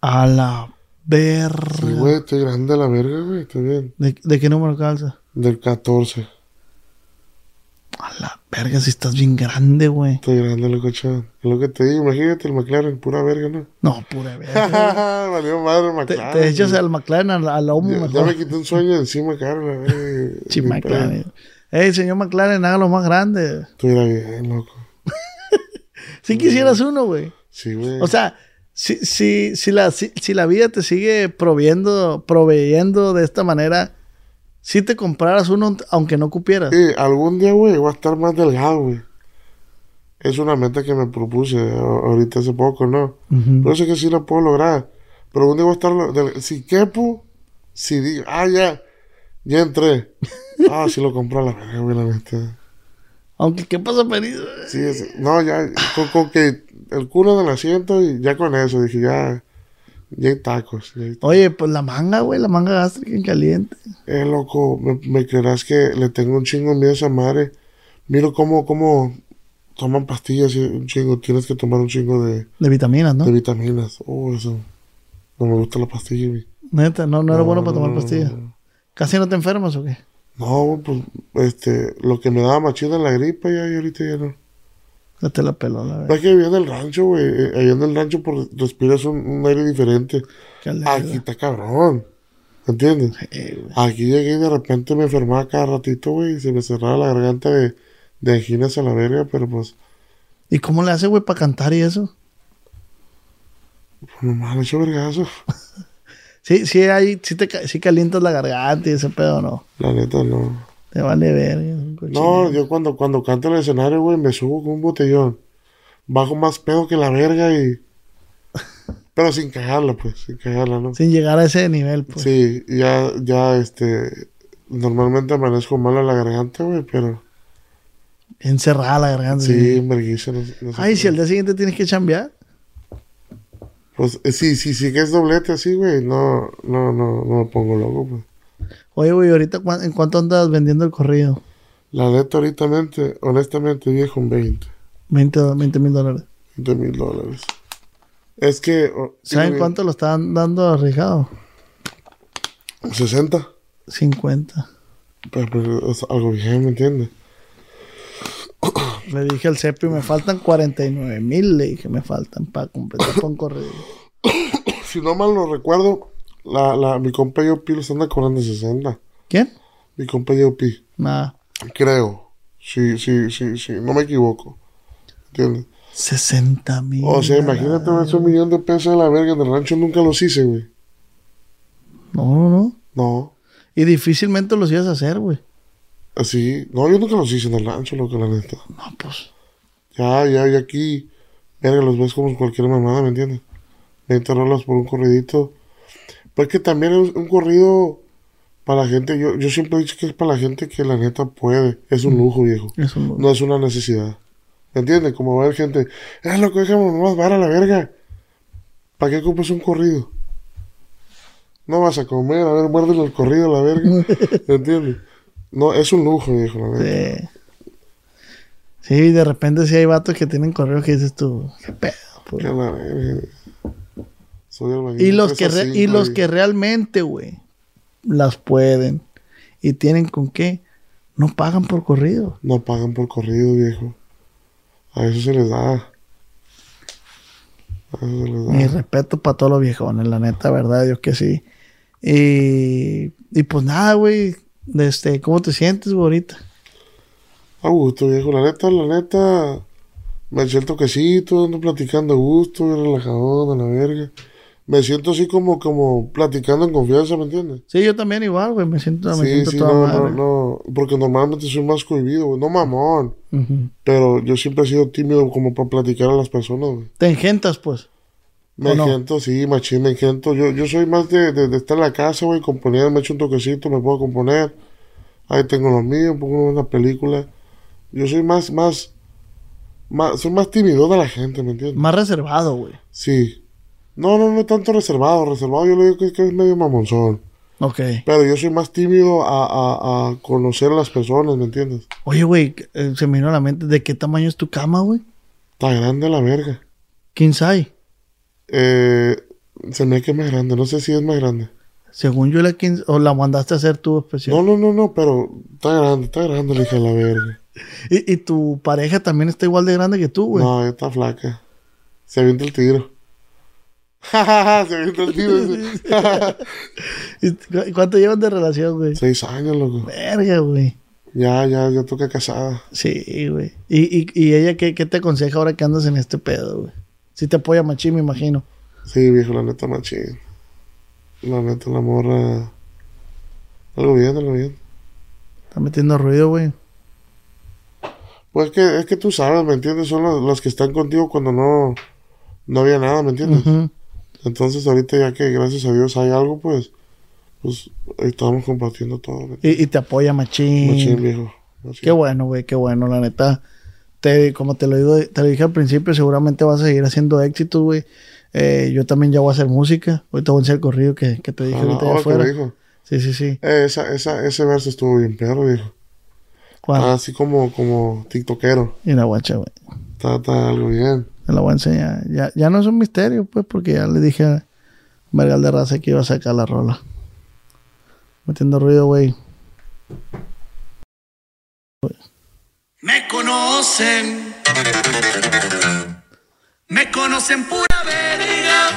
A la Sí, verga. güey, estoy grande a la verga, güey. Estoy bien. ¿De, de qué número calza? Del 14. A la verga, si estás bien grande, güey. Estoy grande, locochón. Lo que te digo. Imagínate el McLaren, pura verga, ¿no? No, pura verga. (laughs) Valió madre te, McLaren. te echas al McLaren al, al lomo Ya, ya me quité un sueño de encima, caro, la verga. (laughs) Sí, McLaren. Ey, señor McLaren, hágalo más grande. Estuviera bien, loco. (laughs) Si quisieras uno, güey. Sí, güey. O sea, si, si, si, la, si, si la vida te sigue proviendo, proveyendo de esta manera, si te compraras uno aunque no cupieras. Sí, algún día, güey, voy a estar más delgado, güey. Es una meta que me propuse ahorita hace poco, ¿no? Ujú. Pero sé que sí la puedo lograr. Pero algún día voy a estar... del- Si quepo, si digo, ah, ya, ya entré. (laughs) Ah, sí lo compré a la verga, güey, la neta. Aunque, ¿qué pasa, Perizo? Sí, es- no, ya, con, con que el culo del asiento y ya con eso, dije, ya, ya hay tacos. ya hay tacos. Oye, pues la manga, güey, la manga gástrica en caliente. Eh, loco, me, me creerás que le tengo un chingo miedo a esa madre. Miro cómo, cómo toman pastillas y un chingo, tienes que tomar un chingo de, De vitaminas, ¿no? de vitaminas. Oh, eso. No me gusta la pastilla, güey. Neta, no, no era bueno para tomar no, pastillas. ¿Casi no te enfermas o qué? No, pues, este, lo que me daba machina en la gripa ya, y ahorita ya no. Ya te la peló, la No verdad. es que vivía en el rancho, güey. eh, Allá en el rancho por, respiras un, un aire diferente. Aquí está cabrón. ¿Entiendes? Sí, güey. Aquí llegué y de repente me enfermaba cada ratito, güey. Y se me cerraba la garganta de, de anginas a la verga, pero pues, ¿Y cómo le hace, güey, para cantar y eso? pues nomás le echo vergazo. (laughs) Sí, sí, hay, sí, te, sí calientas la garganta y ese pedo, ¿no. La neta, no. Te vale ver. un No, yo cuando, cuando canto en el escenario, güey, me subo con un botellón. Bajo más pedo que la verga y. (laughs) Pero sin cagarla, pues, sin cagarla, ¿no? Sin llegar a ese nivel, pues. Sí, ya, ya, este. Normalmente amanezco mal en la garganta, güey, pero. Encerrada la garganta. Sí, vergüenza. No, no sé Ay, si al día siguiente tienes que chambear. Pues eh, sí, sí, sí que es doblete así, güey. No, no, no, no me pongo loco, pues. Oye, güey, ahorita, ¿cuán- ¿en cuánto andas vendiendo el corrido? La neta, ahorita, honestamente, viejo, un 20. 20 mil dólares. 20 mil dólares. Es que. oh, ¿Saben cuánto lo están dando a Rijado? 60. 50. Pero, pero es algo bien, ¿me entiendes? Le dije al CEPI, me faltan 49 mil. Le dije, me faltan para completar con corrido. (coughs) Si no mal lo recuerdo, la, la, mi compa Yopi lo están cobrando 60. ¿Quién? Mi compa Yopi. Nada. Creo. Sí, sí, sí, sí. No me equivoco. ¿Entiendes? 60 mil. O sea, imagínate ese un millón de pesos a la verga en el rancho. Nunca los hice, güey. No, no, no. No. Y difícilmente los ibas a hacer, güey. Así. No, yo nunca los hice en el rancho, lo que la neta. No, pues. Ya, ya, ya aquí. Verga, los ves como cualquier mamada, ¿me entiendes? 20 rolas por un corridito. Pues que también es un corrido para la gente. Yo, yo siempre he dicho que es para la gente que la neta puede. Es un lujo, viejo. Eso no. No es una necesidad. ¿Me entiendes? Como ver gente. Es lo que dejamos más vara la verga. ¿Para qué ocupas un corrido? No vas a comer, a ver, muérdele el corrido a la verga. (laughs) ¿Me entiendes? No, es un lujo, viejo, la neta. Sí. Sí, de repente sí hay vatos que tienen correo que dices tú, qué pedo. pues? A la verga. Y los de que re- y los que realmente, güey, las pueden y tienen con qué, no pagan por corrido. No pagan por corrido, viejo. A eso se les da. A eso se les da. Mi respeto para todos los viejones, la neta, verdad, Dios que sí. Y, y pues nada, güey, este, ¿cómo te sientes, güey, ahorita? A gusto, viejo. La neta, la neta. Me eché el toquecito, ando platicando a gusto, relajado, a la verga. Me siento así como, como platicando en confianza, ¿me entiendes? Sí, yo también igual, güey, me siento, me Sí, siento sí, toda no, madre. no, no. Porque normalmente soy más cohibido, güey. No mamón. Pero yo siempre he sido tímido como para platicar a las personas, güey. Te engentas, pues. Me engento, sí, machín, me engento. Yo, yo soy más de, de, de estar en la casa, güey, componer, me echo un toquecito, me puedo componer. Ahí tengo lo mío, pongo una película. Yo soy más, más, más, soy más tímido de la gente, ¿me entiendes? Más reservado, güey. Sí. No, no, no tanto reservado. Reservado yo le digo que, es- que es medio mamonzón. Ok. Pero yo soy más tímido a, a, a conocer a las personas, ¿me entiendes? Oye, güey, eh, se me vino a la mente, ¿de qué tamaño es tu cama, güey? Está grande la verga. ¿Quién sabe? Eh, se me que es más grande, no sé si es más grande. Según yo, la king, o la mandaste a hacer tú especial. No, no, no, no, pero está grande, está grande la hija de la verga. (laughs) ¿Y, y tu pareja también está igual de grande que tú, güey. No, está flaca. Se avienta el tiro. Jajaja, se avienta el tiro. ¿Y cu- ¿Cuánto llevan de relación, güey? Seis años, loco. Verga, güey. Ya, ya, ya toca casada. Sí, güey. ¿Y, y, y ella qué, qué te aconseja ahora que andas en este pedo, güey? Si te apoya machín, me imagino. Sí, viejo, la neta machín. La neta, la morra. Algo bien, algo bien. Está metiendo ruido, güey. Pues es que, es que tú sabes, ¿me entiendes? Son los, los que están contigo cuando no, no había nada, ¿me entiendes? Ujú. Entonces ahorita ya que gracias a Dios hay algo, pues, pues estamos compartiendo todo. y, y te apoya machín. Machín, viejo. Machín. Qué bueno, güey, qué bueno, la neta. Te, como te lo, digo, te lo dije al principio, seguramente vas a seguir haciendo éxitos, güey. Eh, yo también ya voy a hacer música. Ahorita voy a hacer el corrido que, que te dije Ah, ahorita oh, afuera. dijo. Sí, sí, sí. Eh, esa, esa, ese verso estuvo bien perro, viejo. ¿Cuál? Así como, como tiktokero. Y la guacha, güey. Está, está algo bien. La voy a enseñar. Ya, ya no es un misterio, pues, porque ya le dije a Vergal de Raza que iba a sacar la rola. Metiendo ruido, güey. Me conocen. Me conocen pura verga.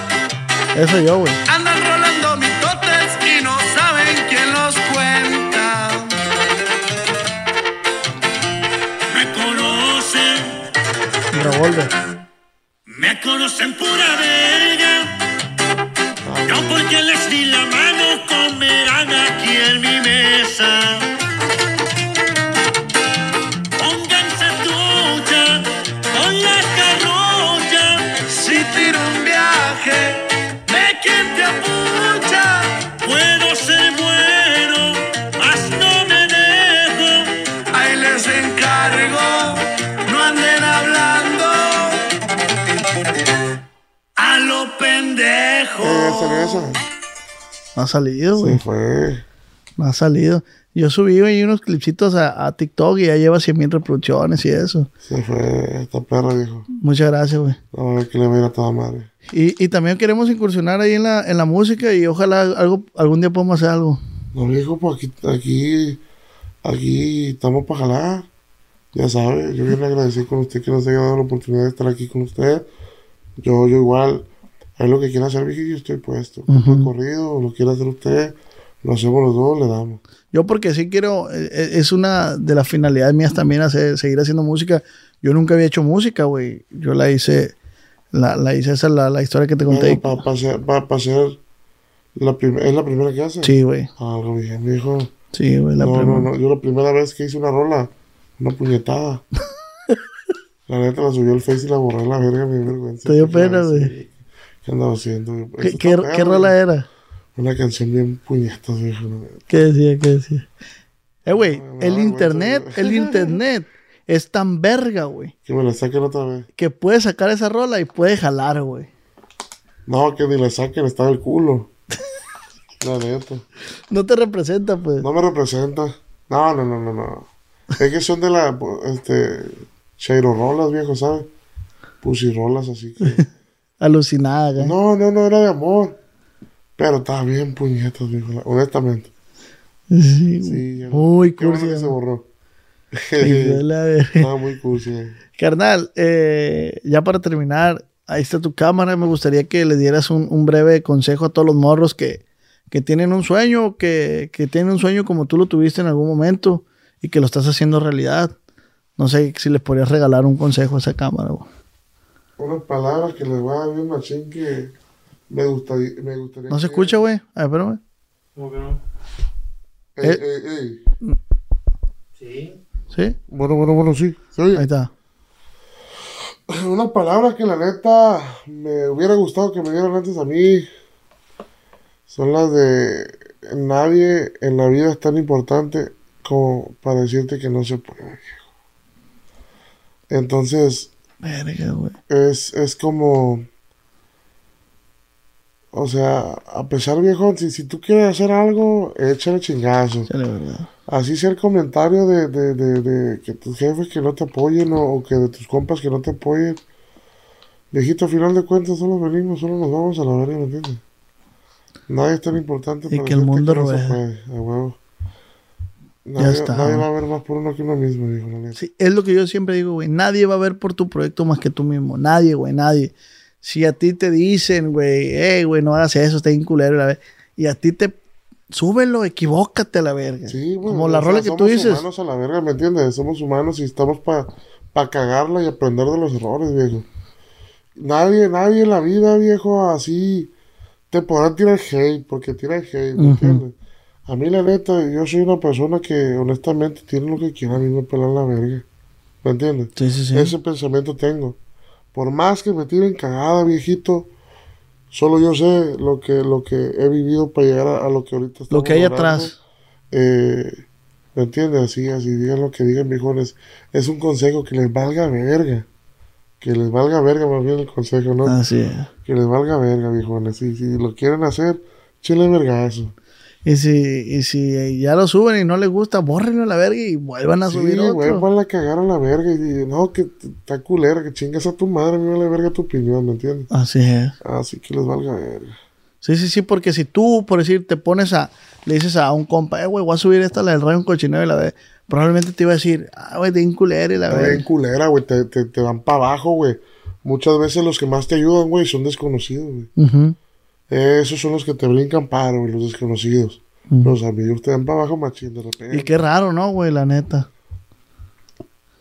Eso yo, güey. Andan rolando mitotes y no saben quién los cuenta. Me conocen. Revolver. Salido, güey. Se fue. No ha salido. Yo subí ahí unos clipsitos a, a TikTok y ya lleva 100 mil reproducciones y eso. Se fue. Esta perra, viejo. Muchas gracias, güey. A ver que le va a toda madre. Y, y también queremos incursionar ahí en la, en la música y ojalá algo, algún día podamos hacer algo. No, viejo, pues aquí, aquí, aquí estamos para jalar. Ya sabe, yo bien agradecido con usted que nos haya dado la oportunidad de estar aquí con usted. Yo, yo igual, es lo que quiera hacer, viejo, yo estoy puesto. Un corrido, lo quiera hacer usted, lo hacemos los dos, le damos. Yo porque sí quiero, eh, eh, es una de las finalidades mías también hacer, seguir haciendo música. Yo nunca había hecho música, güey. Yo la hice, la, la hice esa, la, la historia que te conté. Para hacer, pa, pa hacer la ¿es la primera que hace? Sí, güey. Algo bien, viejo. Sí, güey. La no, primera. no, no, yo la primera vez que hice una rola, una puñetada. (laughs) la neta la subió al Face y la borré la verga, mi vergüenza. Te dio Porque, pena, ah, güey. ¿Qué andaba haciendo? ¿Qué, rola era? Una canción bien puñetas, viejo. la neta. ¿Qué decía? ¿Qué decía? Eh, güey, el internet, el (laughs) internet es tan verga, güey, Que me la saquen otra vez. que puede sacar esa rola y puede jalar, güey. No, que ni la saquen, está el culo. (laughs) La neta. No te representa, pues. No me representa. No, no, no, no, no. Es que son de la, este, Cheiro rolas, viejo, ¿sabes? Pussy rolas, así que. (laughs) Alucinada, güey. No, no, no era de amor. Pero estaba bien puñetas, la- honestamente. Sí. Sí, Muy bueno cursi. que se borró. (laughs) Estaba muy cursi. eh. Carnal, eh, ya para terminar, ahí está tu cámara. Me gustaría que le dieras un, un breve consejo a todos los morros que, que tienen un sueño, que, que tienen un sueño como tú lo tuviste en algún momento y que lo estás haciendo realidad. No sé si les podrías regalar un consejo a esa cámara. güey. Unas palabras que les voy a dar bien machín que me gustaría, me gustaría ¿No se que- escucha, güey? A ver, espérame. ¿Cómo que no? Ey, Eh. ey, ey. Sí. ¿Sí? Bueno, bueno, bueno, sí. ¿Se oye? Ahí está. (clears throat) Unas palabras que la neta me hubiera gustado que me dieran antes a mí son las de nadie en la vida es tan importante como para decirte que no se puede. viejo. Entonces, Verga, güey. es, es como, o sea, a pesar viejo, si, si tú quieres hacer algo, échale chingazo. Chale, verga. Así sea el comentario de, de, de, de que tus jefes que no te apoyen o, o que de tus compas que no te apoyen. Viejito, a final de cuentas solo venimos, solo nos vamos a la verga, ¿me entiendes? Nadie es tan importante Y para que el mundo no se puede, a huevo. Nadie, está. nadie va a ver más por uno que uno mismo, dijo la neta. Sí, es lo que yo siempre digo, güey. Nadie va a ver por tu proyecto más que tú mismo. Nadie, güey, nadie. Si a ti te dicen, güey, hey, güey, no hagas eso, está bien culero, la y a ti te súbelo, equivócate a la verga. Sí, güey, Como la sea, rola que tú somos dices. humanos a la verga, ¿me entiendes? Somos humanos y estamos para pa cagarla y aprender de los errores, viejo. nadie, nadie en la vida, viejo, así te podrán tirar hate, porque tiran hate, ¿me entiendes? A mí, la neta, yo soy una persona que honestamente tiene lo que quiera, a mí me pelan la verga. ¿Me entiendes? Sí, sí, sí. Ese pensamiento tengo. Por más que me tiren cagada, viejito, solo yo sé lo que, lo que he vivido para llegar a, a lo que ahorita Lo estamos que hay atrás. Eh, ¿Me entiendes? Así, así, digan lo que digan, viejones. Es un consejo que les valga verga. Que les valga verga más bien el consejo, ¿no? Así es. Que les valga verga, viejones. Si, si lo quieren hacer, chile vergazo. Y si, y si ya lo suben y no les gusta, bórrenlo a la verga y vuelvan a Sí, subir güey, otro. van a cagar a la verga. Y, no, que está culera, que chingas a tu madre, me vale verga tu opinión, ¿me entiendes? Así es. Así que les valga verga. Sí, sí, sí, porque si tú, por decir, te pones a, le dices a un compa, eh, güey, voy a subir esta, la del rayo un cochinero y la ve, probablemente te iba a decir, ah, güey, de culera y la Está bien ve. culera, güey, te, te, te dan para abajo, güey. Muchas veces los que más te ayudan, güey, son desconocidos, güey. Ujú. Esos son los que te brincan paro, güey, los desconocidos. Los amigos te dan para abajo machín de repente. Y qué raro, ¿no, güey? La neta.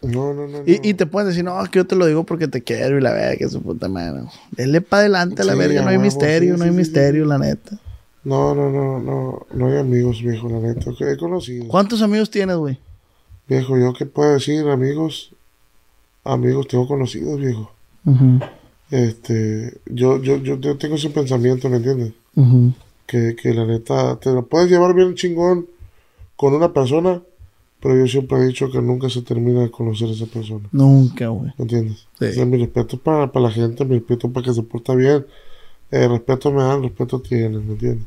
No, no, no. no. Y, y te pueden decir, no, es que yo te lo digo porque te quiero y la verga, que su puta madre. Dele para adelante a la Sí, verga, no hay misterio, sí, no hay sí, misterio, la neta. No, no, no, no. No hay amigos, viejo, la neta. He conocido. ¿Cuántos amigos tienes, güey? Viejo, ¿yo qué puedo decir, amigos? Amigos, tengo conocidos, viejo. Ujú, Este, yo, yo, yo, yo tengo ese pensamiento, ¿me entiendes? Que, que la neta, te lo puedes llevar bien chingón con una persona, pero yo siempre he dicho que nunca se termina de conocer a esa persona. Nunca, güey. ¿Me entiendes? Sí. O sea, mi respeto para, para la gente, mi respeto para que se porta bien. Eh, respeto me dan, respeto tienen, ¿me entiendes?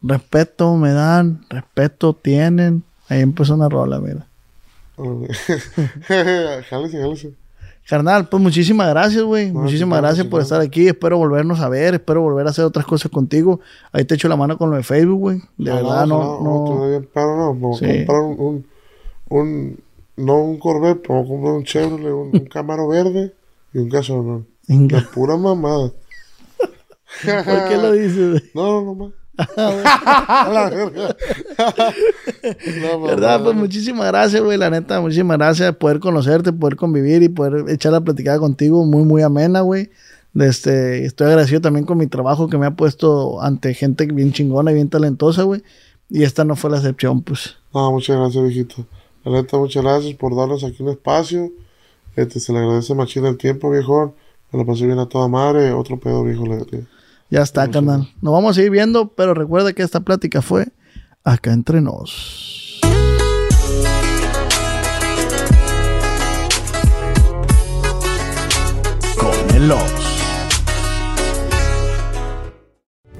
Respeto me dan, respeto tienen. Ahí empezó una rola, mira. (laughs) jálese, jálese. Carnal, pues muchísimas gracias, güey. No, muchísimas chingón, gracias por estar aquí. Espero volvernos a ver. Espero volver a hacer otras cosas contigo. Ahí te echo la mano con lo de Facebook, güey. De Jalado, verdad, no. no... todavía, pero no, vamos Sí. a comprar un, un, un- no un Corvette, vamos a comprar un Chevrolet, un, un Camaro verde y un gasolón. La pura mamada. (laughs) ¿Por qué lo dices, güey? No, no, no (laughs) (laughs) ¿Verdad? Pues muchísimas gracias, güey. La neta, muchísimas gracias. Poder conocerte, poder convivir y poder echar la platicada contigo. Muy, muy amena, güey. Este, estoy agradecido también con mi trabajo que me ha puesto ante gente bien chingona y bien talentosa, güey. Y esta no fue la excepción, pues. No, muchas gracias, viejito. La neta, muchas gracias por darnos aquí un espacio. Este, se le agradece machina el tiempo, viejo. Me lo pasé bien a toda madre. Otro pedo, viejo. Le- Ya está, carnal. Nos vamos a seguir viendo, pero recuerda que esta plática fue acá entre nos. Con